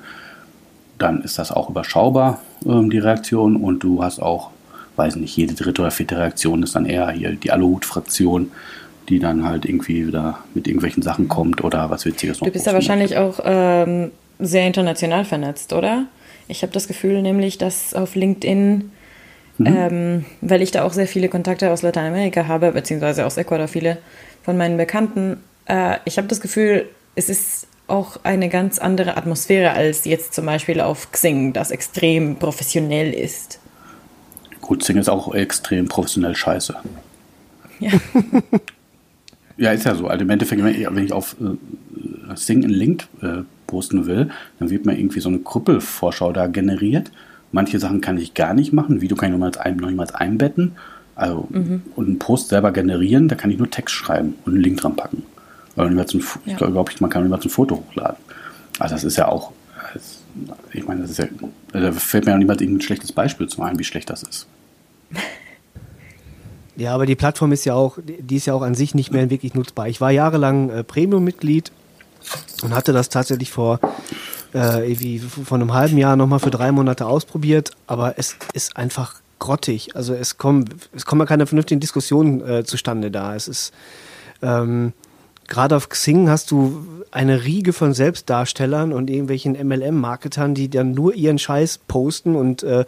dann ist das auch überschaubar, ähm, die Reaktion. Und du hast auch, weiß nicht, jede dritte oder vierte Reaktion ist dann eher hier die Aluhut-Fraktion, die dann halt irgendwie wieder mit irgendwelchen Sachen kommt oder was Witziges noch Du bist ja wahrscheinlich auch ähm, sehr international vernetzt, oder? Ich habe das Gefühl nämlich, dass auf LinkedIn, mhm. ähm, weil ich da auch sehr viele Kontakte aus Lateinamerika habe, beziehungsweise aus Ecuador viele von meinen Bekannten, äh, ich habe das Gefühl, es ist auch eine ganz andere Atmosphäre als jetzt zum Beispiel auf Xing, das extrem professionell ist. Gut, Xing ist auch extrem professionell scheiße. Ja. ja, ist ja so. Also im Endeffekt, wenn ich auf äh, Xing einen Link äh, posten will, dann wird mir irgendwie so eine Krüppelvorschau da generiert. Manche Sachen kann ich gar nicht machen. Video kann ich noch niemals einbetten. Also, mhm. und einen Post selber generieren, da kann ich nur Text schreiben und einen Link dran packen. Ein, ja. Ich glaube, man kann niemals ein Foto hochladen. Also das ist ja auch, ich meine, das ist ja, da fällt mir ja niemand irgendein schlechtes Beispiel zu ein, wie schlecht das ist. Ja, aber die Plattform ist ja auch, die ist ja auch an sich nicht mehr wirklich nutzbar. Ich war jahrelang äh, Premium-Mitglied und hatte das tatsächlich vor äh, irgendwie vor einem halben Jahr nochmal für drei Monate ausprobiert, aber es ist einfach grottig. Also es kommen, es kommen ja keine vernünftigen Diskussionen äh, zustande da. Es ist ähm, gerade auf Xing hast du eine Riege von Selbstdarstellern und irgendwelchen MLM-Marketern, die dann nur ihren Scheiß posten und äh,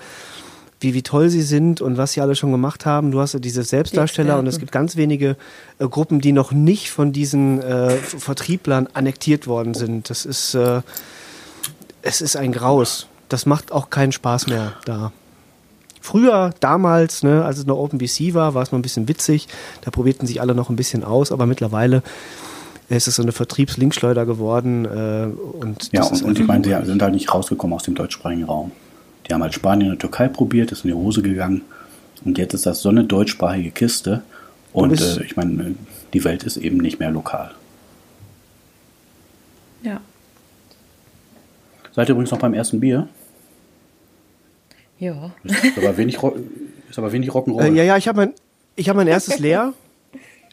wie, wie toll sie sind und was sie alle schon gemacht haben. Du hast ja diese Selbstdarsteller und es gibt ganz wenige äh, Gruppen, die noch nicht von diesen äh, Vertrieblern annektiert worden sind. Das ist, äh, es ist ein Graus. Das macht auch keinen Spaß mehr da. Früher, damals, ne, als es noch OpenBC war, war es noch ein bisschen witzig. Da probierten sich alle noch ein bisschen aus, aber mittlerweile ist es so eine Vertriebslinkschleuder geworden. Äh, und ja, und, und ich meine, sie sind halt nicht rausgekommen aus dem deutschsprachigen Raum. Die haben halt Spanien und Türkei probiert, ist in die Hose gegangen. Und jetzt ist das so eine deutschsprachige Kiste. Und äh, ich meine, die Welt ist eben nicht mehr lokal. Ja. Seid ihr übrigens noch beim ersten Bier? Ja. Ist aber wenig, ist aber wenig Rock'n'Roll. Äh, ja, ja, ich habe mein, hab mein erstes leer.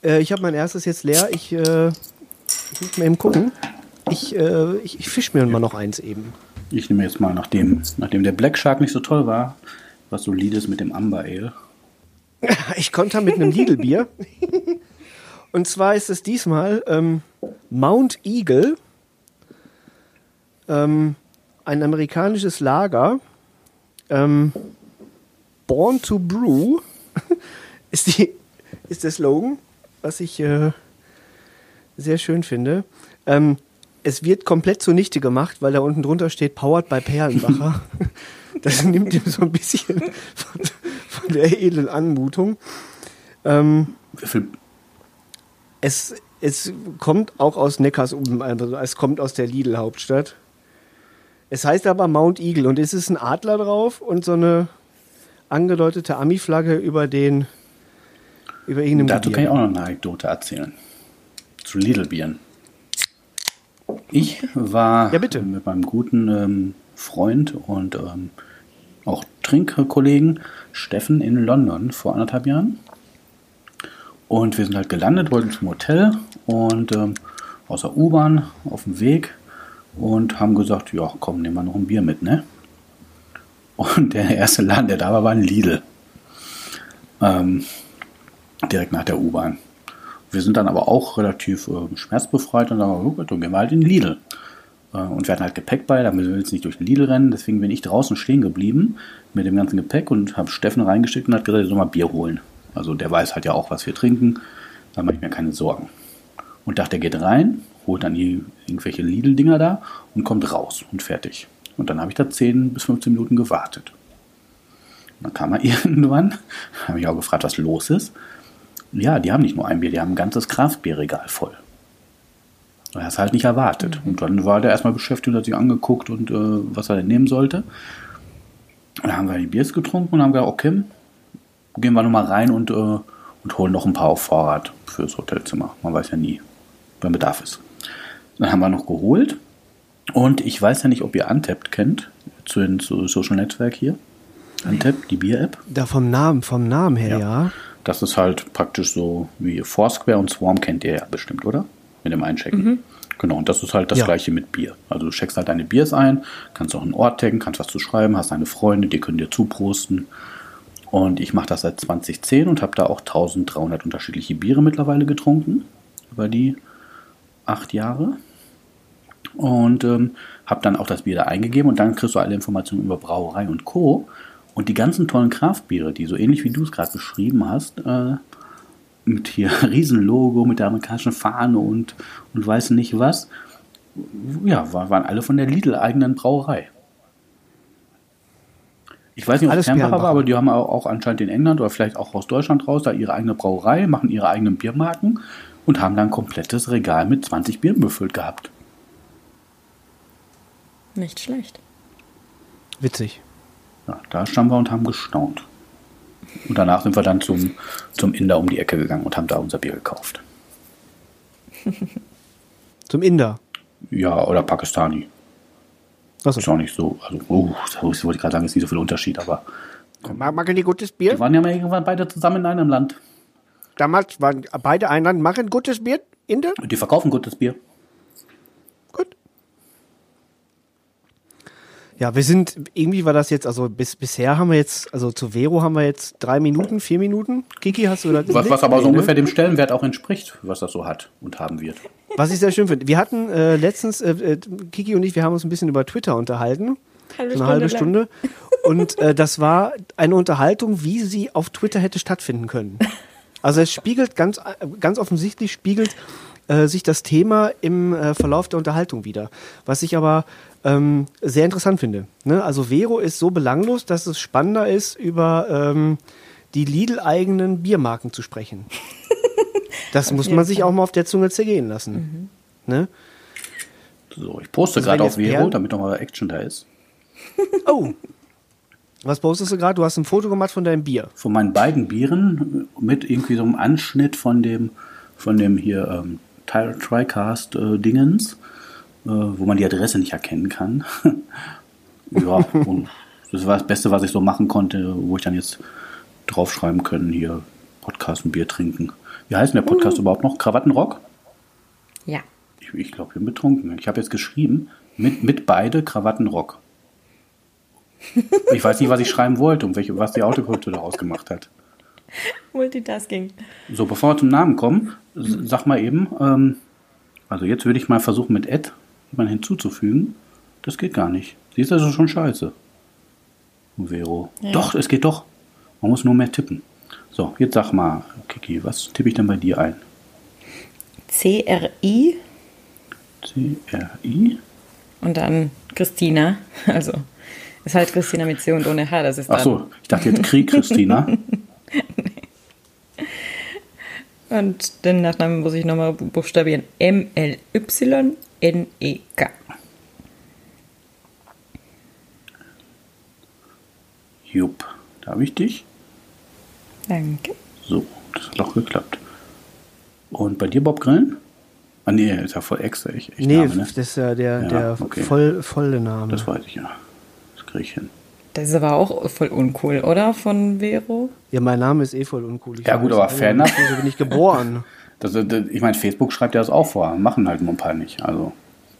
äh, ich habe mein erstes jetzt leer. Ich, äh, ich muss mal eben gucken. Ich, äh, ich, ich fisch mir mal noch eins eben. Ich nehme jetzt mal, nachdem, nachdem der Black Shark nicht so toll war, was solides mit dem Amber Ale. Ich konnte mit einem Lidl-Bier. Und zwar ist es diesmal ähm, Mount Eagle, ähm, ein amerikanisches Lager ähm, Born to Brew ist, die, ist der Slogan, was ich äh, sehr schön finde. Ähm, es wird komplett zunichte gemacht, weil da unten drunter steht Powered by Perlenbacher. das nimmt ihm so ein bisschen von, von der edlen Anmutung. Ähm, es, es kommt auch aus Neckarsulm, also es kommt aus der Lidl-Hauptstadt. Es heißt aber Mount Eagle und es ist ein Adler drauf und so eine angedeutete Ami-Flagge über den über irgendeinem Dazu kann ich auch noch eine Anekdote erzählen. Zu Lidl-Bieren. Ich war ja, mit meinem guten ähm, Freund und ähm, auch Trinkkollegen Steffen in London vor anderthalb Jahren. Und wir sind halt gelandet, wollten zum Hotel und ähm, aus der U-Bahn auf dem Weg und haben gesagt, ja, komm, nehmen wir noch ein Bier mit, ne? Und der erste Laden, der da war, war ein Lidl. Ähm, direkt nach der U-Bahn. Wir sind dann aber auch relativ äh, schmerzbefreit und sagen, oh gut, dann gehen wir halt in Lidl. Äh, und wir hatten halt Gepäck bei, da müssen wir jetzt nicht durch den Lidl rennen, deswegen bin ich draußen stehen geblieben mit dem ganzen Gepäck und habe Steffen reingeschickt und hat gesagt, ich soll mal Bier holen. Also der weiß halt ja auch, was wir trinken, da mache ich mir keine Sorgen. Und dachte, er geht rein, holt dann die, irgendwelche Lidl-Dinger da und kommt raus und fertig. Und dann habe ich da 10 bis 15 Minuten gewartet. Und dann kam er irgendwann, habe ich auch gefragt, was los ist. Ja, die haben nicht nur ein Bier, die haben ein ganzes Kraftbierregal voll. Er hat es halt nicht erwartet. Mhm. Und dann war der erstmal beschäftigt, hat sich angeguckt und äh, was er denn nehmen sollte. Und dann haben wir die Biers getrunken und haben gesagt, okay, gehen wir nochmal rein und äh, und holen noch ein paar auf Vorrat fürs Hotelzimmer. Man weiß ja nie, wenn Bedarf ist. Dann haben wir noch geholt. Und ich weiß ja nicht, ob ihr Untapped kennt, zu den Social Netzwerk hier. Untapped, die Bier-App. Da vom Namen, vom Namen her, ja. ja. Das ist halt praktisch so wie Foursquare und Swarm kennt ihr ja bestimmt, oder? Mit dem Einchecken. Mhm. Genau, und das ist halt das ja. gleiche mit Bier. Also du checkst halt deine Biers ein, kannst auch einen Ort taggen, kannst was zu schreiben, hast deine Freunde, die können dir zuprosten. Und ich mache das seit 2010 und habe da auch 1300 unterschiedliche Biere mittlerweile getrunken über die acht Jahre. Und ähm, habe dann auch das Bier da eingegeben und dann kriegst du alle Informationen über Brauerei und Co. Und die ganzen tollen Kraftbiere, die so ähnlich wie du es gerade beschrieben hast, äh, mit hier Riesenlogo, mit der amerikanischen Fahne und, und weiß nicht was, ja, waren alle von der Lidl-eigenen Brauerei. Ich weiß nicht, ob es Fernbacher war, aber die haben auch anscheinend in England oder vielleicht auch aus Deutschland raus da ihre eigene Brauerei, machen ihre eigenen Biermarken und haben dann ein komplettes Regal mit 20 Bieren befüllt gehabt. Nicht schlecht. Witzig. Ja, da standen wir und haben gestaunt. Und danach sind wir dann zum, zum Inder um die Ecke gegangen und haben da unser Bier gekauft. zum Inder? Ja, oder Pakistani. Achso. Ist auch nicht so, also, oh, das wollte ich gerade sagen, ist nicht so viel Unterschied, aber. Mag, mag die gutes Bier? Die waren ja mal irgendwann beide zusammen in einem Land. Damals waren beide ein Land, machen gutes Bier in der? Die verkaufen gutes Bier. Gut. Ja, wir sind, irgendwie war das jetzt, also bis, bisher haben wir jetzt, also zu Vero haben wir jetzt drei Minuten, vier Minuten. Kiki, hast du da Was, was aber so nee, ungefähr ne? dem Stellenwert auch entspricht, was das so hat und haben wird. Was ich sehr schön finde. Wir hatten äh, letztens, äh, äh, Kiki und ich, wir haben uns ein bisschen über Twitter unterhalten. Halbe eine halbe Stunde. Und äh, das war eine Unterhaltung, wie sie auf Twitter hätte stattfinden können. Also es spiegelt ganz, ganz offensichtlich spiegelt äh, sich das Thema im äh, Verlauf der Unterhaltung wieder. Was ich aber ähm, sehr interessant finde. Ne? Also Vero ist so belanglos, dass es spannender ist, über ähm, die Lidl-eigenen Biermarken zu sprechen. Das muss man sich auch mal auf der Zunge zergehen lassen. Mhm. Ne? So, ich poste also gerade auf Vero, Perlen? damit nochmal Action da ist. Oh. Was postest du gerade? Du hast ein Foto gemacht von deinem Bier. Von meinen beiden Bieren mit irgendwie so einem Anschnitt von dem, von dem hier ähm, TriCast-Dingens, äh, wo man die Adresse nicht erkennen kann. ja, und das war das Beste, was ich so machen konnte, wo ich dann jetzt draufschreiben können, hier Podcast und Bier trinken. Wie heißt denn der Podcast uh. überhaupt noch? Krawattenrock? Ja. Ich, ich glaube, ich bin betrunken. Ich habe jetzt geschrieben, mit, mit beide Krawattenrock. Ich weiß nicht, was ich schreiben wollte und welche, was die Autokorrektur daraus gemacht hat. Multitasking. So, bevor wir zum Namen kommen, sag mal eben, ähm, also jetzt würde ich mal versuchen, mit Ed jemanden hinzuzufügen. Das geht gar nicht. Siehst du, das ist schon scheiße. Vero. Ja. Doch, es geht doch. Man muss nur mehr tippen. So, jetzt sag mal, Kiki, was tippe ich denn bei dir ein? C-R-I. C-R-I. Und dann Christina. Also, ist halt Christina mit C und ohne H. Das ist Ach so, ich dachte jetzt Krieg Christina. nee. Und den Nachnamen muss ich nochmal buchstabieren. M-L-Y-N-E-K. Jupp, da habe ich dich. Danke. So, das hat auch geklappt. Und bei dir Bob Grillen? Ah nee, ist ja voll extra. Ich, ich nee, Name, ne? das ist ja der, ja, der okay. voll, volle Name. Das weiß ich ja. Das kriege ich hin. Das ist aber auch voll uncool, oder? Von Vero? Ja, mein Name ist eh voll uncool. Ich ja gut, aber Fan. So bin ich geboren. das, das, ich meine, Facebook schreibt ja das auch vor. Machen halt nur ein paar nicht. Also,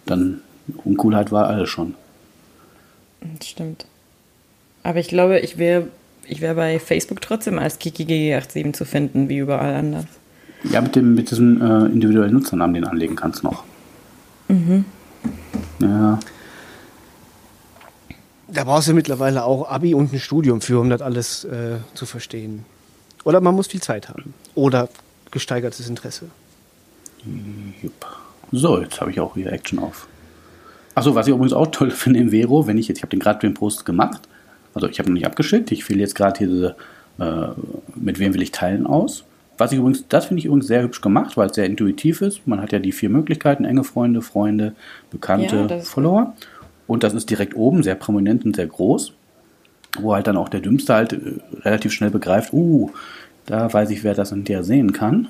dann Uncoolheit war alles schon. Das stimmt. Aber ich glaube, ich wäre ich wäre bei Facebook trotzdem als KikiGG87 zu finden, wie überall anders. Ja, mit, dem, mit diesem äh, individuellen Nutzernamen, den anlegen kannst noch. Mhm. Ja. Da brauchst du mittlerweile auch Abi und ein Studium für, um das alles äh, zu verstehen. Oder man muss viel Zeit haben. Oder gesteigertes Interesse. Jupp. So, jetzt habe ich auch wieder Action auf. Achso, was ich übrigens auch toll finde im Vero, wenn ich jetzt, ich habe den gerade den Post gemacht, also ich habe noch nicht abgeschickt, ich wähle jetzt gerade diese, äh, mit wem will ich teilen aus. Was ich übrigens, das finde ich übrigens sehr hübsch gemacht, weil es sehr intuitiv ist. Man hat ja die vier Möglichkeiten, enge Freunde, Freunde, Bekannte, ja, Follower. Und das ist direkt oben, sehr prominent und sehr groß. Wo halt dann auch der Dümmste halt äh, relativ schnell begreift, uh, Da weiß ich, wer das hinterher sehen kann.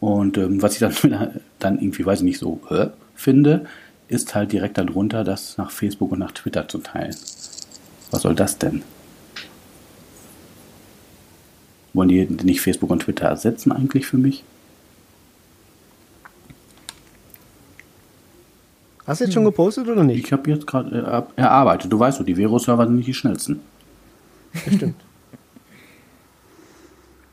Und ähm, was ich dann, dann irgendwie, weiß ich nicht, so äh, finde, ist halt direkt darunter, das nach Facebook und nach Twitter zu teilen. Was soll das denn? Wollen die nicht Facebook und Twitter ersetzen eigentlich für mich? Hast du jetzt schon gepostet oder nicht? Ich habe jetzt gerade äh, erarbeitet. Du weißt doch, die Vero-Server sind nicht die schnellsten. Bestimmt.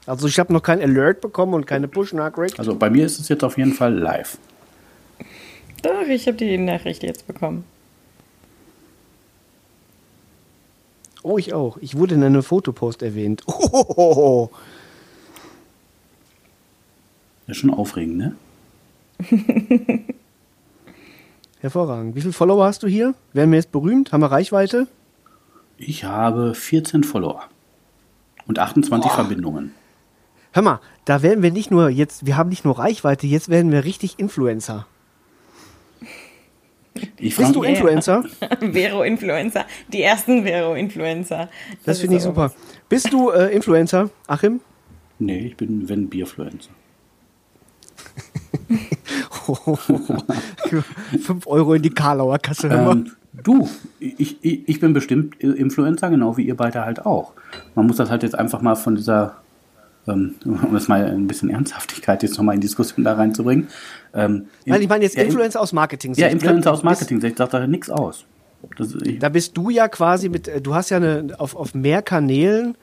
Also ich habe noch kein Alert bekommen und keine Push-Nachricht. Also bei mir ist es jetzt auf jeden Fall live. Doch, ich habe die Nachricht jetzt bekommen. Oh, ich auch. Ich wurde in einem Fotopost erwähnt. Oh, Das ist schon aufregend, ne? Hervorragend. Wie viele Follower hast du hier? Werden wir jetzt berühmt? Haben wir Reichweite? Ich habe 14 Follower und 28 Verbindungen. Hör mal, da werden wir nicht nur jetzt, wir haben nicht nur Reichweite, jetzt werden wir richtig Influencer. Ich Bist du Influencer? Vero-Influencer. Die ersten Vero-Influencer. Das, finde ich super. Bist du äh, Influencer, Achim? nee, ich bin wenn Bierfluencer. Fünf Euro in die Karlauer Kasse. hör mal. Ähm, du, ich, ich, ich bin bestimmt Influencer, genau wie ihr beide halt auch. Man muss das halt jetzt einfach mal von dieser, ähm, um das mal ein bisschen Ernsthaftigkeit jetzt nochmal in die Diskussion da reinzubringen. Ähm, Nein, ich meine jetzt Influencer aus Marketing. Ja, Influencer aus Marketing, ich sagt da nichts aus. Das, Da bist du ja quasi mit, äh, du hast ja eine, auf, auf mehr Kanälen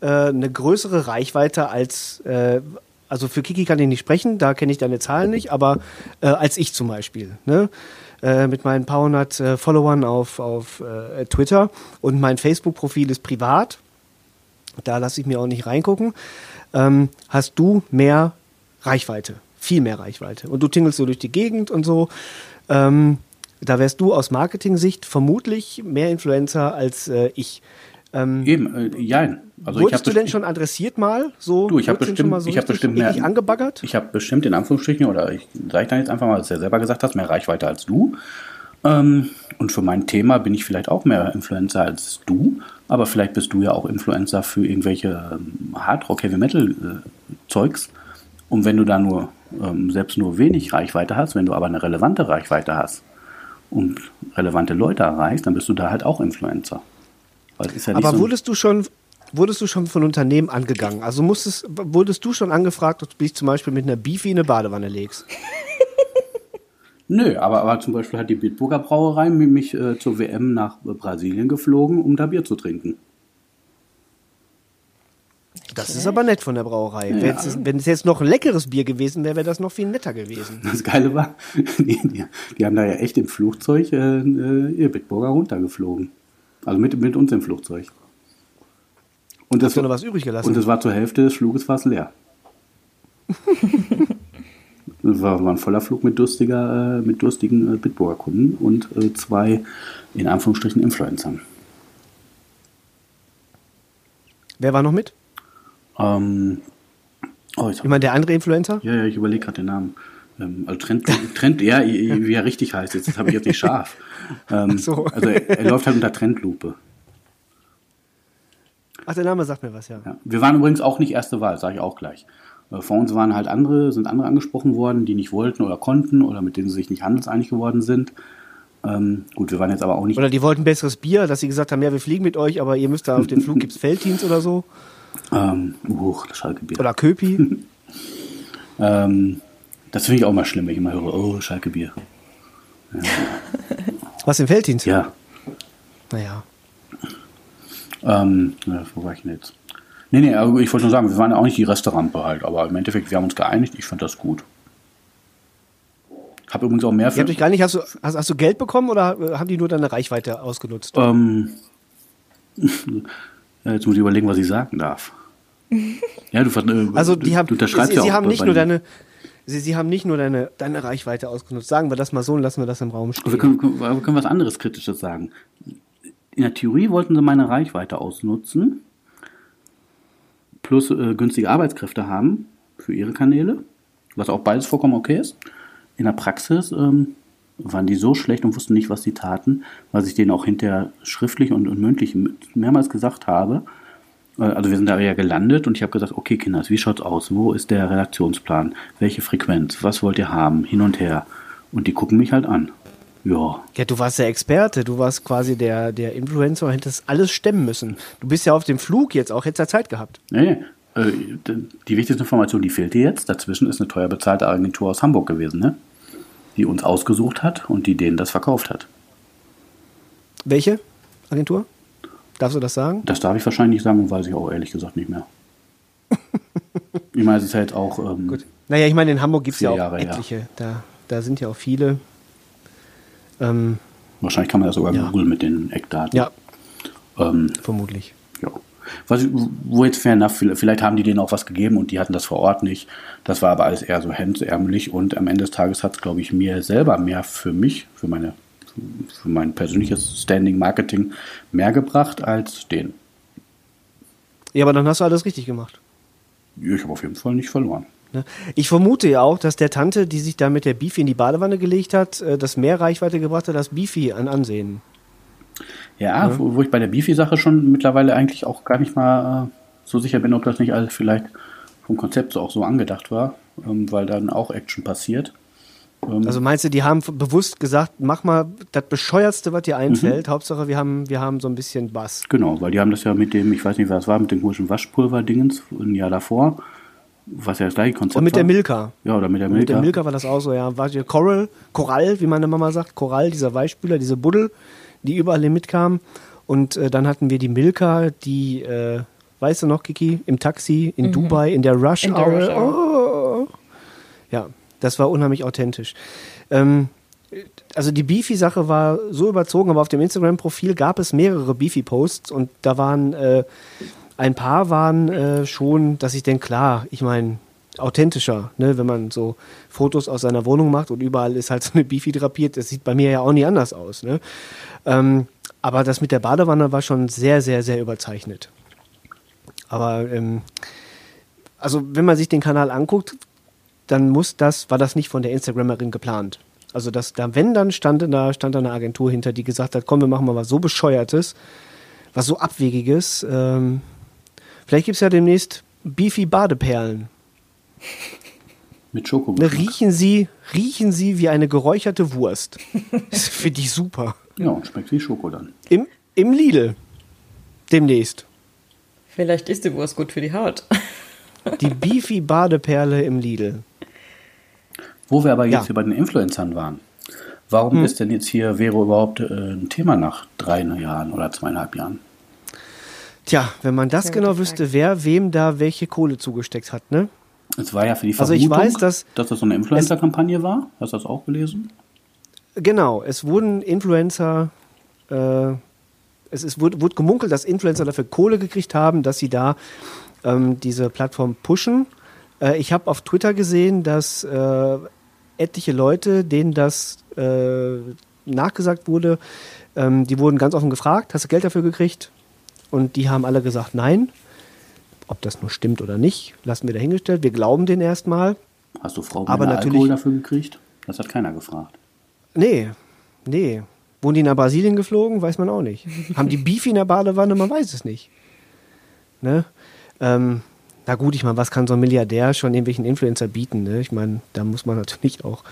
äh, eine größere Reichweite als, äh, also für Kiki kann ich nicht sprechen, da kenne ich deine Zahlen nicht, aber äh, als ich zum Beispiel. Ne? Äh, mit meinen paar hundert äh, Followern auf, auf äh, Twitter und mein Facebook-Profil ist privat. Da lasse ich mir auch nicht reingucken. Ähm, hast du mehr Reichweite, viel mehr Reichweite. Und du tingelst so durch die Gegend und so. Ähm, da wärst du aus Marketing-Sicht vermutlich mehr Influencer als äh, ich. Ähm, eben, äh, jein. Also ich wurdest hab du denn schon adressiert mal? So, Du, ich habe bestimmt, ich habe richtig bestimmt mehr, angebaggert? ich habe bestimmt in Anführungsstrichen oder ich sage ich dann jetzt einfach mal, was du ja selber gesagt hast, mehr Reichweite als du. Ähm, und für mein Thema bin ich vielleicht auch mehr Influencer als du, aber vielleicht bist du ja auch Influencer für irgendwelche ähm, Hardrock, Heavy Metal äh, Zeugs. Und wenn du da nur ähm, selbst nur wenig Reichweite hast, wenn du aber eine relevante Reichweite hast und relevante Leute erreichst, dann bist du da halt auch Influencer. Ja Aber so, wurdest du schon, wurdest du schon von Unternehmen angegangen? Also musstest, wurdest du schon angefragt, ob du dich zum Beispiel mit einer Beefy in eine Badewanne legst? Nö, aber, aber zum Beispiel hat die Bitburger Brauerei mich äh, zur WM nach äh, Brasilien geflogen, um da Bier zu trinken. Das ist aber nett von der Brauerei. Wenn es- Wenn es jetzt noch ein leckeres Bier gewesen wäre, wäre das noch viel netter gewesen. Das Geile war, die, die, die haben da ja echt im Flugzeug äh, äh, ihr Bitburger runtergeflogen. Also mit, mit uns im Flugzeug. Und das, Hast du noch was übrig gelassen? und das war zur Hälfte des Fluges fast leer. Das war, war ein voller Flug mit, durstiger, äh, mit durstigen äh, Bitburger Kunden und äh, zwei, in Anführungsstrichen, Influencern. Wer war noch mit? Ähm, oh, jetzt Ich meine, der andere Influencer? Ja, ja, ich überlege gerade den Namen. Ähm, also Trend, Trend, ja, wie er richtig heißt, jetzt das habe ich jetzt nicht scharf. Ähm, so. Also er, er läuft halt unter Trendlupe. Ach, der Name sagt mir was, ja. Ja. Wir waren übrigens auch nicht erste Wahl, sage ich auch gleich. Äh, Vor uns waren halt andere, sind andere angesprochen worden, die nicht wollten oder konnten oder mit denen sie sich nicht handelseinig geworden sind. Ähm, gut, wir waren jetzt aber auch nicht. Oder die wollten besseres Bier, dass sie gesagt haben, ja, wir fliegen mit euch, aber ihr müsst da auf den Flug, gibt's Felddienst oder so. Ähm, uh, das Schalke-Bier. Oder Köpi. Ähm, das finde ich auch mal schlimm, wenn ich immer höre, oh, Schalke-Bier. Was im Felddienst? Ja, Naja. Ähm, ja, wo war ich denn jetzt? Nee, nee, aber ich wollte nur sagen, wir waren ja auch nicht die Resterampe halt, aber im Endeffekt, wir haben uns geeinigt, ich fand das gut. Hab übrigens auch mehr habt euch gar nicht, hast du, hast, hast du Geld bekommen oder äh, haben die nur deine Reichweite ausgenutzt? ähm, jetzt muss ich überlegen, was ich sagen darf. Ja, du, äh, Also die haben, du unterschreibst sie, ja sie auch haben bei- nicht nur deine, sie, sie haben nicht nur deine, deine Reichweite ausgenutzt. Sagen wir das mal so und lassen wir das im Raum Wir stehen. können, können- wir können was anderes Kritisches sagen. In der Theorie wollten sie meine Reichweite ausnutzen, plus äh, günstige Arbeitskräfte haben für ihre Kanäle, was auch beides vollkommen okay ist. In der Praxis ähm, waren die so schlecht und wussten nicht, was sie taten, was ich denen auch hinterher schriftlich und, und mündlich mehrmals gesagt habe. Äh, also wir sind da ja gelandet und ich habe gesagt, okay Kinders, wie schaut's aus? Wo ist der Redaktionsplan? Welche Frequenz? Was wollt ihr haben? Hin und her. Und die gucken mich halt an. Ja. Ja, du warst der Experte, du warst quasi der, der Influencer und hättest alles stemmen müssen. Du bist ja auf dem Flug jetzt auch, hättest ja Zeit gehabt. Nee, äh, die wichtigste Information, die fehlt dir jetzt. Dazwischen ist eine teuer bezahlte Agentur aus Hamburg gewesen, ne? Die uns ausgesucht hat und die denen das verkauft hat. Welche Agentur? Darfst du das sagen? Das darf ich wahrscheinlich nicht sagen und weiß ich auch ehrlich gesagt nicht mehr. ich meine, es ist halt auch. Ähm, Gut. Naja, ich meine, in Hamburg gibt es ja auch Jahre, etliche. Ja. Da, da sind ja auch viele. Ähm, Wahrscheinlich kann man das sogar ja. googeln mit den Eckdaten. Ja. Ähm, Vermutlich. Ja. Was, wo jetzt fair enough, vielleicht haben die denen auch was gegeben und die hatten das vor Ort nicht. Das war aber alles eher so hemdsärmlich und am Ende des Tages hat es, glaube ich, mir selber mehr für mich, für meine für mein persönliches Standing Marketing mehr gebracht als den. Ja, aber dann hast du alles richtig gemacht. Ich habe auf jeden Fall nicht verloren. Ne? Ich vermute ja auch, dass der Tante, die sich da mit der Beefy in die Badewanne gelegt hat, äh, das mehr Reichweite gebracht hat als Beefy an Ansehen. Ja, ja. Wo, wo, ich bei der Beefy-Sache schon mittlerweile eigentlich auch gar nicht mal äh, so sicher bin, ob das nicht alles vielleicht vom Konzept so auch so angedacht war, ähm, weil dann auch Action passiert. Ähm also meinst du, die haben bewusst gesagt, mach mal das Bescheuertste, was dir einfällt. Mhm. Hauptsache, wir haben, wir haben so ein bisschen Bass. Genau, weil die haben das ja mit dem, ich weiß nicht, was war, mit dem komischen Waschpulver-Dingens ein Jahr davor was ja das gleiche Konzept Und mit war. der Milka. Ja, oder mit der Milka. Mit der Milka war das auch so, ja. War die Coral, Korall, wie meine Mama sagt, Korall, dieser Weichspüler, diese Buddel, die überall mitkamen. Und äh, dann hatten wir die Milka, die, äh, weißt du noch, Kiki, im Taxi in mhm. Dubai, in der Rush in Hour. Rush Hour. Oh. Ja, das war unheimlich authentisch. Ähm, also die Beefy-Sache war so überzogen, aber auf dem Instagram-Profil gab es mehrere Beefy-Posts und da waren äh, ein paar waren äh, schon, dass ich denke, klar, ich meine, authentischer, ne? wenn man so Fotos aus seiner Wohnung macht und überall ist halt so eine Bifi drapiert, das sieht bei mir ja auch nie anders aus. Ne? Ähm, aber das mit der Badewanne war schon sehr, sehr, sehr überzeichnet. Aber ähm, also wenn man sich den Kanal anguckt, dann muss das, war das nicht von der Instagrammerin geplant. Also das, da, wenn, dann stand da, stand da eine Agentur hinter, die gesagt hat, komm, wir machen mal was so Bescheuertes, was so Abwegiges, ähm, Vielleicht gibt es ja demnächst Beefy Badeperlen. Mit Schoko. Ne, riechen sie, riechen sie wie eine geräucherte Wurst. Das finde ich super. Ja, schmeckt wie Schoko dann. Im, Im Lidl. Demnächst. Vielleicht ist die Wurst gut für die Haut. Die Beefy Badeperle im Lidl. Wo wir aber jetzt ja. hier bei den Influencern waren. Warum hm. ist denn jetzt hier Vero überhaupt äh, ein Thema nach drei Jahren oder zweieinhalb Jahren? Tja, wenn man das genau wüsste, wer wem da welche Kohle zugesteckt hat, ne? Es war ja für die Vermutung, also ich weiß, dass, dass das so eine Influencer-Kampagne war. Hast du das auch gelesen? Genau, es wurden Influencer, äh, es ist, wurde, wurde, gemunkelt, dass Influencer dafür Kohle gekriegt haben, dass sie da ähm, diese Plattform pushen. Äh, ich habe auf Twitter gesehen, dass äh, etliche Leute, denen das äh, nachgesagt wurde, ähm, die wurden ganz offen gefragt, hast du Geld dafür gekriegt? Und die haben alle gesagt, nein. Ob das nur stimmt oder nicht, lassen wir dahingestellt. Wir glauben den erstmal. Hast du Frau aber natürlich, Alkohol dafür gekriegt? Das hat keiner gefragt. Nee, nee. Wurden die nach Brasilien geflogen? Weiß man auch nicht. Haben die Beefy in der Badewanne? Man weiß es nicht. Ne? Ähm, na gut, ich meine, was kann so ein Milliardär schon irgendwelchen Influencer bieten? Ne? Ich meine, da muss man natürlich auch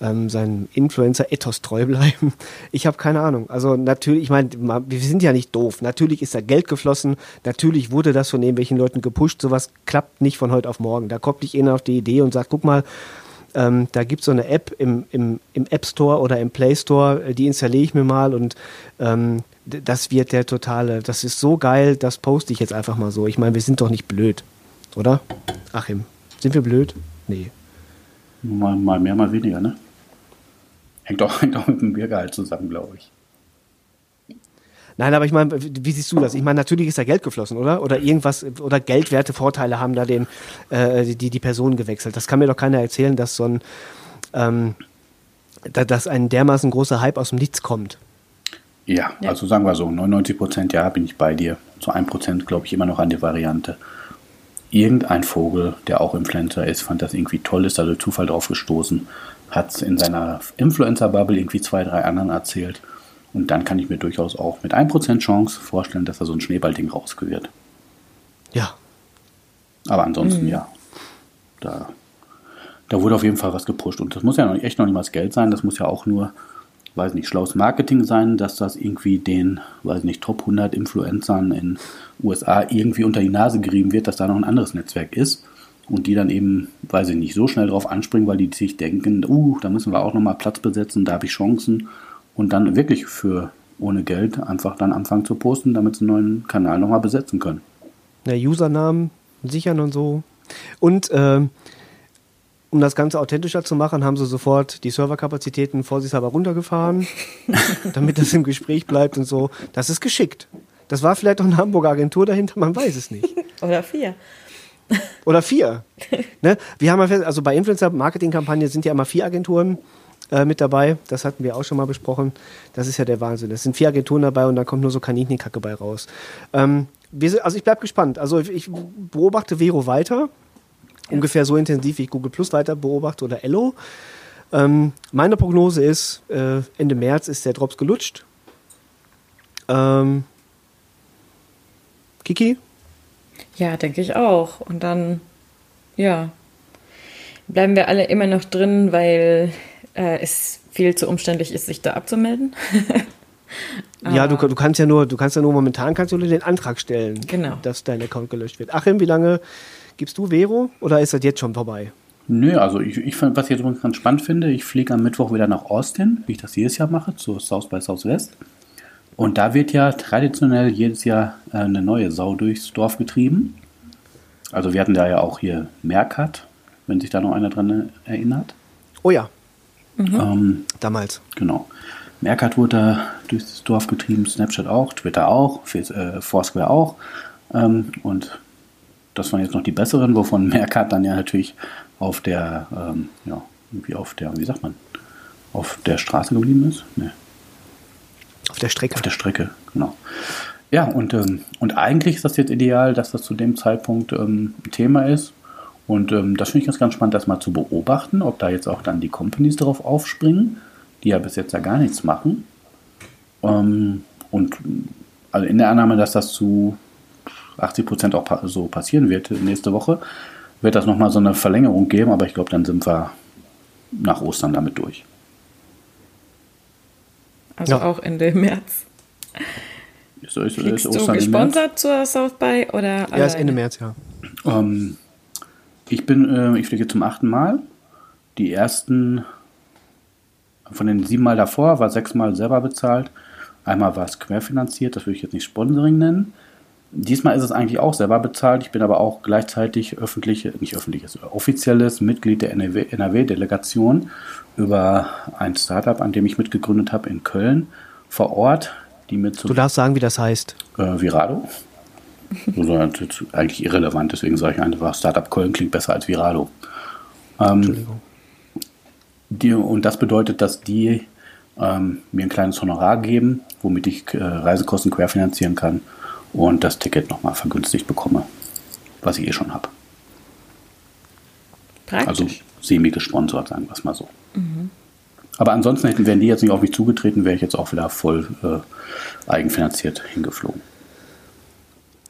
ähm, seinem Influencer-Ethos treu bleiben. Ich habe keine Ahnung. Also natürlich, ich meine, wir sind ja nicht doof. Natürlich ist da Geld geflossen. Natürlich wurde das von irgendwelchen Leuten gepusht. Sowas klappt nicht von heute auf morgen. Da kommt nicht einer auf die Idee und sagt, guck mal, ähm, da gibt es so eine App im, im, im App Store oder im Play Store, äh, die installiere ich mir mal und ähm, das wird der totale, das ist so geil, das poste ich jetzt einfach mal so. Ich meine, wir sind doch nicht blöd, oder? Achim, sind wir blöd? Nee. Mal, mal mehr, mal weniger, ne? Hängt auch, hängt auch mit dem Biergehalt zusammen, glaube ich. Nein, aber ich meine, wie siehst du das? Ich meine, natürlich ist da Geld geflossen, oder? Oder irgendwas, oder geldwerte Vorteile haben da den, äh, die, die Person gewechselt. Das kann mir doch keiner erzählen, dass so ein, ähm, da, dass ein dermaßen großer Hype aus dem Nichts kommt. Ja, ja. also sagen wir so, 99 Prozent ja, bin ich bei dir. Zu 1 Prozent glaube ich immer noch an die Variante. Irgendein Vogel, der auch Influencer ist, fand das irgendwie toll, ist da durch Zufall drauf gestoßen hat es in seiner Influencer-Bubble irgendwie zwei, drei anderen erzählt. Und dann kann ich mir durchaus auch mit 1% Chance vorstellen, dass da so ein Schneeballding rausgewirrt. Ja. Aber ansonsten, mhm. ja, da, da wurde auf jeden Fall was gepusht. Und das muss ja noch, echt noch nicht mal das Geld sein, das muss ja auch nur, weiß nicht, schlaues Marketing sein, dass das irgendwie den, weiß nicht, Top 100 Influencern in USA irgendwie unter die Nase gerieben wird, dass da noch ein anderes Netzwerk ist. Und die dann eben, weiß ich nicht, so schnell drauf anspringen, weil die sich denken, uh, da müssen wir auch nochmal Platz besetzen, da habe ich Chancen. Und dann wirklich für ohne Geld einfach dann anfangen zu posten, damit sie einen neuen Kanal nochmal besetzen können. Ja, Usernamen sichern und so. Und äh, um das Ganze authentischer zu machen, haben sie sofort die Serverkapazitäten vorsichtshalber runtergefahren, damit das im Gespräch bleibt und so. Das ist geschickt. Das war vielleicht auch eine Hamburger Agentur dahinter, man weiß es nicht. Oder vier. Oder vier. ne? Wir haben also bei Influencer-Marketing-Kampagnen sind ja immer vier Agenturen äh, mit dabei. Das hatten wir auch schon mal besprochen. Das ist ja der Wahnsinn. Es sind vier Agenturen dabei und da kommt nur so Kaninchenkacke bei raus. Ähm, sind, also ich bleibe gespannt. Also ich beobachte Vero weiter. Ja. Ungefähr so intensiv wie ich Google Plus weiter beobachte oder Ello. Ähm, meine Prognose ist, äh, Ende März ist der Drops gelutscht. Ähm, Kiki? Ja, denke ich auch. Und dann, ja, bleiben wir alle immer noch drin, weil äh, es viel zu umständlich ist, sich da abzumelden. ja, du, du, kannst ja nur, du kannst ja nur momentan kannst du den Antrag stellen, genau. dass dein Account gelöscht wird. Achim, wie lange gibst du Vero oder ist das jetzt schon vorbei? Nö, also ich, ich was ich jetzt übrigens ganz spannend finde, ich fliege am Mittwoch wieder nach Austin, wie ich das jedes Jahr mache, zu South by Southwest. Und da wird ja traditionell jedes Jahr äh, eine neue Sau durchs Dorf getrieben. Also wir hatten da ja auch hier Merkat, wenn sich da noch einer dran erinnert. Oh ja. Mhm. Ähm, Damals. Genau. Mercat wurde da durchs Dorf getrieben, Snapchat auch, Twitter auch, äh, Foursquare auch. Ähm, und das waren jetzt noch die besseren, wovon Mercat dann ja natürlich auf der, ähm, ja, irgendwie auf der, wie sagt man, auf der Straße geblieben ist. Nee. Auf der Strecke. Auf der Strecke, genau. Ja, und, ähm, und eigentlich ist das jetzt ideal, dass das zu dem Zeitpunkt ähm, ein Thema ist. Und ähm, das finde ich ganz, ganz spannend, das mal zu beobachten, ob da jetzt auch dann die Companies darauf aufspringen, die ja bis jetzt ja gar nichts machen. Ähm, und also in der Annahme, dass das zu 80 Prozent auch pa so passieren wird nächste Woche, wird das nochmal so eine Verlängerung geben, aber ich glaube, dann sind wir nach Ostern damit durch. Also ja. auch Ende März. Ist, ist, Fliegst ist du gesponsert zur South by oder? Ja, ist Ende März, ja. Ähm, ich bin, äh, ich fliege zum achten Mal. Die ersten von den sieben Mal davor war sechsmal selber bezahlt. Einmal war es querfinanziert, das würde ich jetzt nicht Sponsoring nennen. Diesmal ist es eigentlich auch selber bezahlt. Ich bin aber auch gleichzeitig öffentlich, nicht öffentliches, offizielles Mitglied der NRW-Delegation über ein Startup, an dem ich mitgegründet habe in Köln vor Ort. Die mit du darfst sagen, wie das heißt. Äh, Virado. Das ist eigentlich irrelevant, deswegen sage ich einfach, Startup Köln klingt besser als Virado. Ähm, Entschuldigung. Die, und das bedeutet, dass die ähm, mir ein kleines Honorar geben, womit ich äh, Reisekosten querfinanzieren kann und das Ticket nochmal vergünstigt bekomme, was ich eh schon habe. Also semi-gesponsert, sagen wir es mal so. Mhm. Aber ansonsten hätten, wären die jetzt nicht auf mich zugetreten, wäre ich jetzt auch wieder voll äh, eigenfinanziert hingeflogen.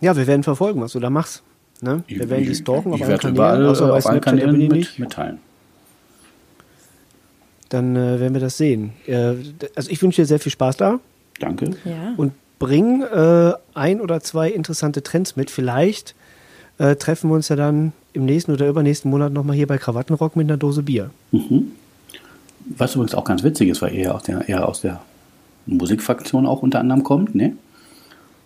Ja, wir werden verfolgen, was du da machst. Ne? Wir ich, werden die stalken auf allen Kanälen. Überall, außer auf allen Kanälen mit, mitteilen. Dann äh, werden wir das sehen. Äh, also ich wünsche dir sehr viel Spaß da. Danke. Ja. Und bring äh, ein oder zwei interessante Trends mit. Vielleicht äh, treffen wir uns ja dann im nächsten oder übernächsten Monat nochmal hier bei Krawattenrock mit einer Dose Bier. Mhm. Was übrigens auch ganz witzig ist, weil er aus der, eher aus der Musikfraktion auch unter anderem kommt, ne?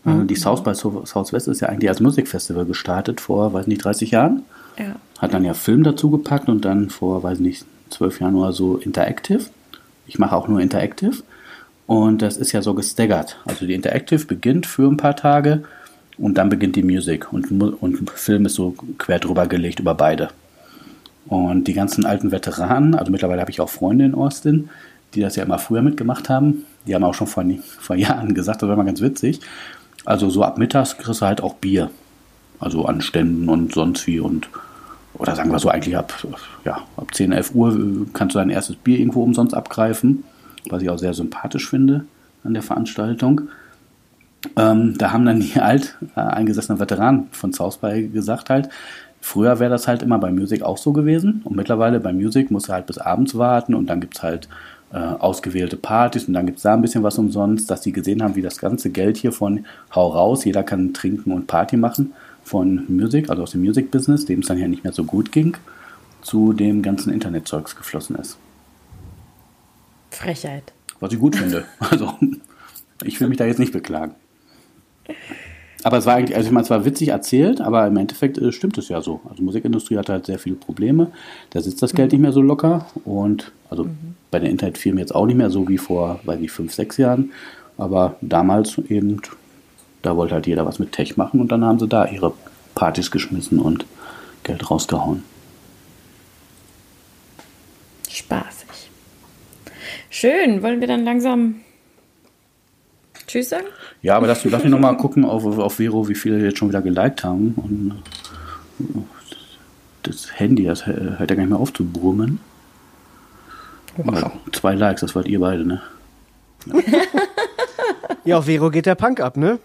Äh, mhm. Die South by Southwest ist ja eigentlich als Musikfestival gestartet vor, weiß nicht, 30 Jahren. Ja. Hat dann ja Film dazu gepackt und dann vor, weiß nicht, zwölf Jahren oder so Interactive. Ich mache auch nur Interactive. Und das ist ja so gestaggert. Also die Interactive beginnt für ein paar Tage und dann beginnt die Musik. Und, und Film ist so quer drüber gelegt über beide. Und die ganzen alten Veteranen, also mittlerweile habe ich auch Freunde in Austin, die das ja immer früher mitgemacht haben. Die haben auch schon vor, vor Jahren gesagt, das war mal ganz witzig. Also so ab mittags kriegst du halt auch Bier. Also an Ständen und sonst wie und oder sagen wir so eigentlich ab, ja, ab 10, 11 Uhr kannst du dein erstes Bier irgendwo umsonst abgreifen, was ich auch sehr sympathisch finde an der Veranstaltung. ähm, da haben dann die alt äh, eingesessenen Veteranen von South by gesagt halt, früher wäre das halt immer bei Music auch so gewesen und mittlerweile bei Music muss er halt bis abends warten und dann gibt's halt äh, ausgewählte Partys und dann gibt's da ein bisschen was umsonst, dass die gesehen haben, wie das ganze Geld hier von Hau raus, jeder kann trinken und Party machen, von Music, also aus dem Music-Business, dem es dann ja nicht mehr so gut ging, zu dem ganzen Internetzeugs geflossen ist. Frechheit. Was ich gut finde. Also, ich will mich da jetzt nicht beklagen. Aber es war eigentlich, also ich meine, es war witzig erzählt, aber im Endeffekt äh, stimmt es ja so. Also Musikindustrie hat halt sehr viele Probleme. Da sitzt das Geld nicht mehr so locker und also bei den Internetfirmen jetzt auch nicht mehr so wie vor, weiß ich, fünf, sechs Jahren. Aber damals eben, da wollte halt jeder was mit Tech machen und dann haben sie da ihre Partys geschmissen und Geld rausgehauen. Spaßig. Schön. Wollen wir dann langsam Tschüss sagen? Ja, aber lass, lass mich nochmal gucken auf, auf Vero, wie viele jetzt schon wieder geliked haben. Und äh, das Handy, das hört ja gar nicht mehr auf zu brummen. Also, zwei Likes, das wart ihr beide, ne? Ja, auf Vero geht der Punk ab, ne?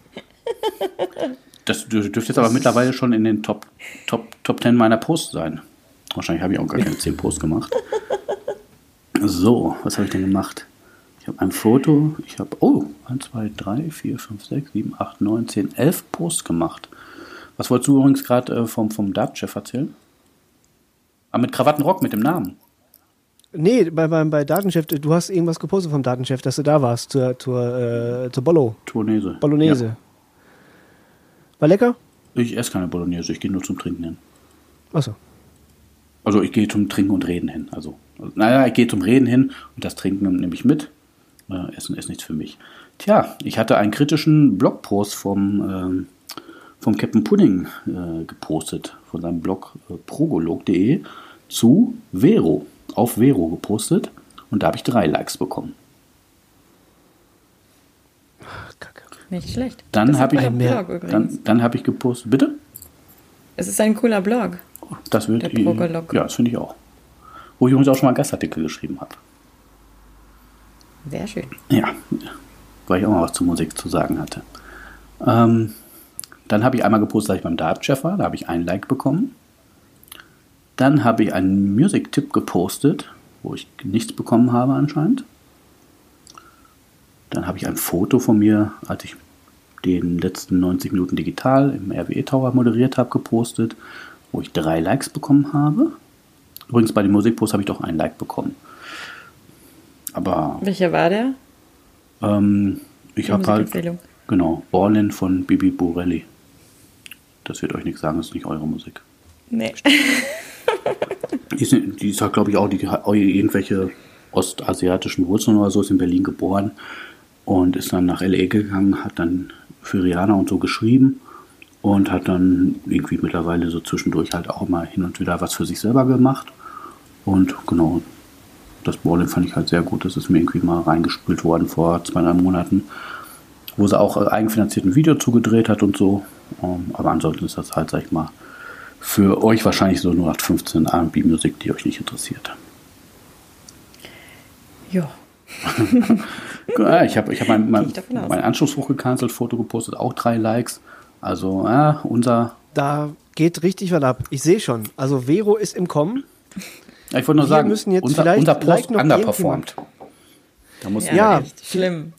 Das dür- dürfte jetzt aber mittlerweile schon in den Top, Top, Top 10 meiner Posts sein. Wahrscheinlich habe ich auch gar keine 10 Posts gemacht. So, was habe ich denn gemacht? Ich habe ein Foto, ich habe, oh, 1, 2, 3, 4, 5, 6, 7, 8, 9, 10, 11 Posts gemacht. Was wolltest du übrigens gerade äh, vom, vom Dartchef erzählen? Ah, mit Krawattenrock, mit dem Namen. Nee, bei, bei, bei Datenchef, du hast irgendwas gepostet vom Datenchef, dass du da warst, zur, zur, äh, zur Bollo, Tournese. Bolognese. Ja. War lecker? Ich esse keine Bolognese, ich gehe nur zum Trinken hin. Achso. Also ich gehe zum Trinken und Reden hin. Also, naja, ich gehe zum Reden hin und das Trinken nehme ich mit. Äh, Essen ist nichts für mich. Tja, ich hatte einen kritischen Blogpost vom, ähm, vom Captain Pudding äh, gepostet, von seinem Blog äh, progolog.de zu Vero, auf Vero gepostet und da habe ich drei Likes bekommen. Kacke. Nicht schlecht. Dann habe ich, Blog dann, dann habe ich gepostet, bitte? Es ist ein cooler Blog. Das wird Der Progolog. Ja, das finde ich auch. Wo ich übrigens auch schon mal einen Gastartikel geschrieben habe. Sehr schön. Ja, weil ich auch mal was zur Musik zu sagen hatte. Ähm, dann habe ich einmal gepostet, dass ich beim Dart-Chef war. Da habe ich einen Like bekommen. Dann habe ich einen Music-Tipp gepostet, wo ich nichts bekommen habe anscheinend. Dann habe ich ein Foto von mir, als ich den letzten 90 Minuten digital im RWE Tower moderiert habe, gepostet, wo ich drei Likes bekommen habe. Übrigens bei dem Musikpost habe ich doch ein Like bekommen. Aber Welcher war der? ähm, ich habe halt, genau, Ballin von Bibi Borelli. Das wird euch nichts sagen, das ist nicht eure Musik. Nee. Die ist, die ist halt, glaube ich, auch, die irgendwelche ostasiatischen Wurzeln oder so, ist in Berlin geboren und ist dann nach L.A. gegangen, hat dann für Rihanna und so geschrieben und hat dann irgendwie mittlerweile so zwischendurch halt auch mal hin und wieder was für sich selber gemacht. Und genau, das Ballin fand ich halt sehr gut. Das ist mir irgendwie mal reingespült worden vor zwei, drei Monaten, wo sie auch äh, eigenfinanziert ein Video zugedreht hat und so. Ähm, aber ansonsten ist das halt, sag ich mal, für euch wahrscheinlich so nur 15 R&B-Musik, die euch nicht interessiert. Ja. Ich habe ich hab mein, mein, mein Anschlussbuch gecancelt, Foto gepostet, auch drei Likes. Also, ja, unser. Da geht richtig was ab. Ich sehe schon. Also Vero ist im Kommen. Ja, ich wollte nur Wir sagen, müssen jetzt unser, vielleicht- unser Post vielleicht noch underperformed. Da muss Ja. echt schlimm.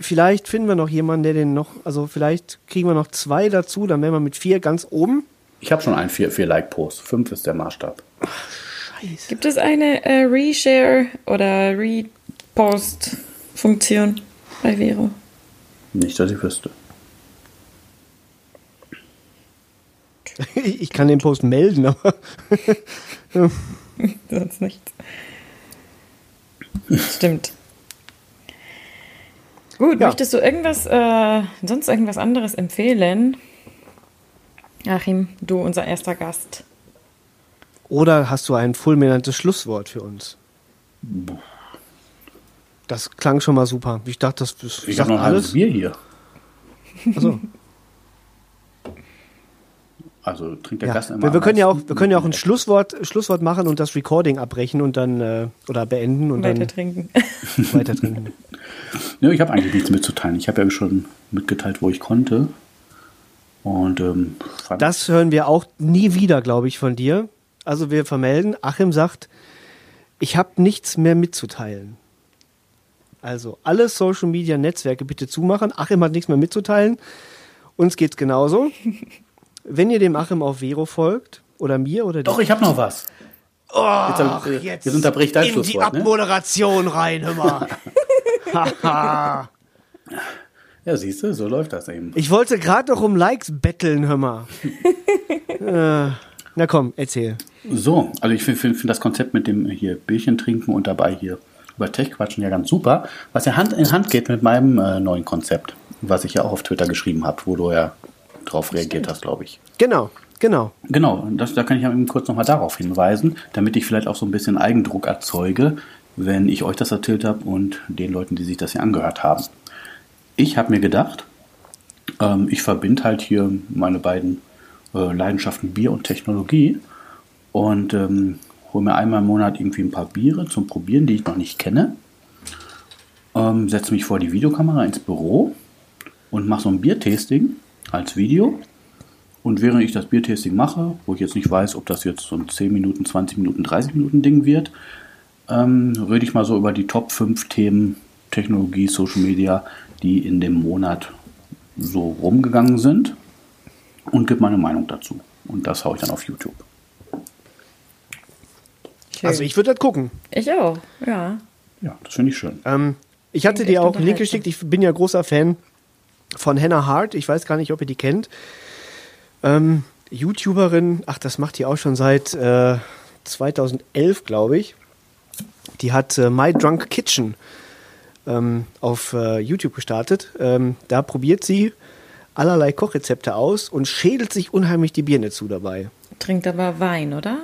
Vielleicht finden wir noch jemanden, der den noch, also vielleicht kriegen wir noch zwei dazu, dann wären wir mit vier ganz oben. Ich habe schon einen 4-Like-Post. Fünf ist der Maßstab. Scheiße. Gibt es eine äh, Reshare oder Repost-Funktion bei Vero? Nicht, dass ich wüsste. Ich kann den Post melden, aber Sonst nichts. Stimmt. Gut, Ja. möchtest du irgendwas, äh, sonst irgendwas anderes empfehlen? Achim, du, unser erster Gast. Oder hast du ein fulminantes Schlusswort für uns? Das klang schon mal super. Ich dachte, das, das Ich sagt habe noch alles. Bier hier. Achso. Also trinkt der Ja. Gast immer Wir, wir können ja auch, wir können ja auch ein Schlusswort, Schlusswort machen und das Recording abbrechen und dann äh, oder beenden und Weiter dann trinken. weiter trinken. Ja, ich habe eigentlich nichts mitzuteilen. Ich habe ja schon mitgeteilt, wo ich konnte. Und ähm, Das hören wir auch nie wieder, glaube ich, von dir. Also wir vermelden, Achim sagt, ich habe nichts mehr mitzuteilen. Also alle Social Media Netzwerke bitte zumachen. Achim hat nichts mehr mitzuteilen. Uns geht's genauso. Wenn ihr dem Achim auf Vero folgt oder mir oder Doch, ich habe noch was. Ach, jetzt, äh, jetzt unterbricht dein in die ne? Abmoderation rein, hör mal. Haha. Ja, siehst du, so läuft das eben. ich wollte gerade noch um Likes betteln, hör mal. äh, na komm, erzähl. So, also ich finde find, find das Konzept mit dem hier Bierchen trinken und dabei hier über Tech quatschen ja ganz super, was ja Hand in Hand geht mit meinem äh, neuen Konzept, was ich ja auch auf Twitter geschrieben habe, wo du ja drauf reagiert hast, glaube ich. Genau, genau. Genau, und das, da kann ich ja eben kurz nochmal darauf hinweisen, damit ich vielleicht auch so ein bisschen Eigendruck erzeuge, wenn ich euch das erzählt habe und den Leuten, die sich das hier angehört haben. Ich habe mir gedacht, ähm, ich verbinde halt hier meine beiden äh, Leidenschaften Bier und Technologie und ähm, hole mir einmal im Monat irgendwie ein paar Biere zum Probieren, die ich noch nicht kenne. Ähm, setze mich vor die Videokamera ins Büro und mache so ein Biertasting als Video. Und während ich das Biertasting mache, wo ich jetzt nicht weiß, ob das jetzt so ein 10 Minuten, 20 Minuten, 30 Minuten Ding wird, ähm, rede ich mal so über die Top 5 Themen Technologie, Social Media, die in dem Monat so rumgegangen sind und gebe meine Meinung dazu. Und das haue ich dann auf YouTube. Schön. Also ich würde das gucken. ich auch, ja. Ja, das finde ich schön. Ähm, ich hatte Klingt dir auch einen Link geschickt. Ich bin ja großer Fan von Hannah Hart. Ich weiß gar nicht, ob ihr die kennt. Ähm, YouTuberin, ach, das macht die auch schon seit äh, 2011, glaube ich. Die hat äh, My Drunk Kitchen ähm, auf äh, YouTube gestartet. Ähm, da probiert sie allerlei Kochrezepte aus und schädelt sich unheimlich die Birne zu dabei. Trinkt aber Wein, oder?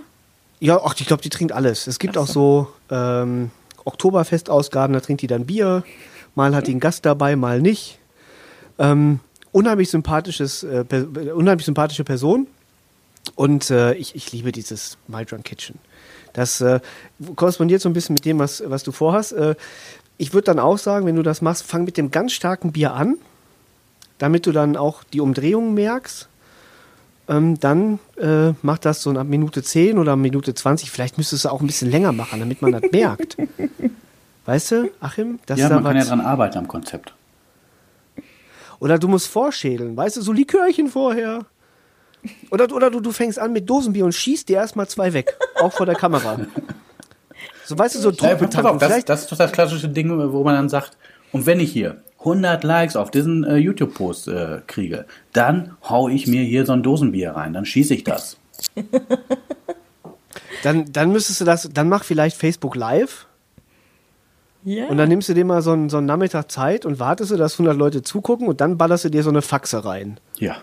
Ja, ach, ich glaube, die trinkt alles. Es gibt auch so ähm, Oktoberfestausgaben, da trinkt die dann Bier. Mal hat die einen Gast dabei, mal nicht. Ähm, unheimlich sympathisches, äh, per, unheimlich sympathische Person. Und äh, ich, ich liebe dieses My Drunk Kitchen. Das äh, korrespondiert so ein bisschen mit dem, was, was du vorhast. Äh, ich würde dann auch sagen, wenn du das machst, fang mit dem ganz starken Bier an, damit du dann auch die Umdrehungen merkst. Ähm, dann äh, mach das so ab Minute 10 oder Minute 20. Vielleicht müsstest du es auch ein bisschen länger machen, damit man das merkt. Weißt du, Achim? Ja, man kann ja dran arbeiten am Konzept. Oder du musst vorschädeln, weißt du, so Likörchen vorher. Oder, oder du, du fängst an mit Dosenbier und schießt dir erstmal zwei weg, auch vor der Kamera. So, weißt du, so auf, Druckbetankung. das, das ist doch das klassische Ding, wo man dann sagt, und wenn ich hier 100 Likes auf diesen äh, YouTube-Post äh, kriege, dann hau ich mir hier so ein Dosenbier rein, dann schieße ich das. dann, dann müsstest du das, dann mach vielleicht Facebook Live Ja. und dann nimmst du dir mal so einen, so einen Nachmittag Zeit und wartest du, dass 100 Leute zugucken und dann ballerst du dir so eine Faxe rein. Ja.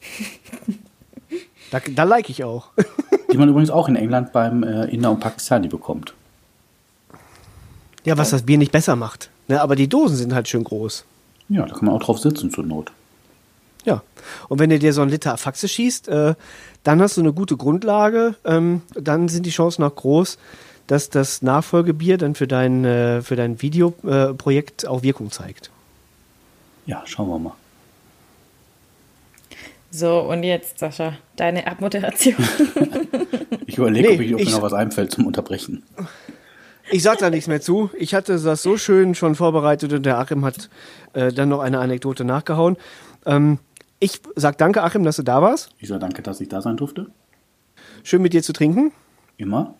Da, da like ich auch. Die man übrigens auch in England beim äh, Inder und Pakistani bekommt. Ja, was das Bier nicht besser macht. Ne, aber die Dosen sind halt schön groß. Ja, da kann man auch drauf sitzen zur Not. Ja. Und wenn du dir so einen Liter Faxe schießt, äh, dann hast du eine gute Grundlage. Ähm, dann sind die Chancen auch groß, dass das Nachfolgebier dann für dein, äh, für dein Videoprojekt Projekt auch Wirkung zeigt. Ja, schauen wir mal. So, und jetzt, Sascha, deine Abmoderation. Ich überlege, Nee, ob, ich, ob ich- mir noch was einfällt zum Unterbrechen. Ich sag da nichts mehr zu. Ich hatte das so schön schon vorbereitet und der Achim hat äh, dann noch eine Anekdote nachgehauen. Ähm, ich sag danke, Achim, dass du da warst. Ich sage danke, dass ich da sein durfte. Schön mit dir zu trinken. Immer.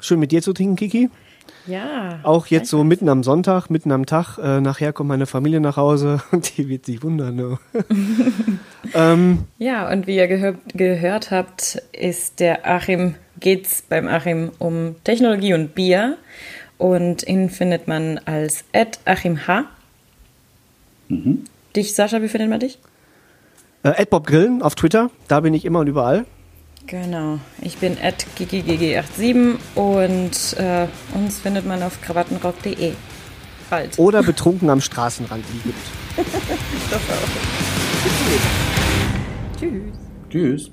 Schön mit dir zu trinken, Kiki. ja. Auch jetzt so mitten am Sonntag, mitten am Tag. Äh, nachher kommt meine Familie nach Hause und die wird sich wundern. Ne? ähm, Ja, und wie ihr gehör gehört habt, ist der Achim, geht's beim Achim um Technologie und Bier. Und ihn findet man als Achim H. Mhm. Dich, Sascha, wie findet man dich? äh, Bob Grillen auf Twitter, da bin ich immer und überall. Genau, ich bin at gigigg87 und äh, uns findet man auf krawattenrock.de. Bald. Oder betrunken am Straßenrand liegend. Tschüss. Tschüss.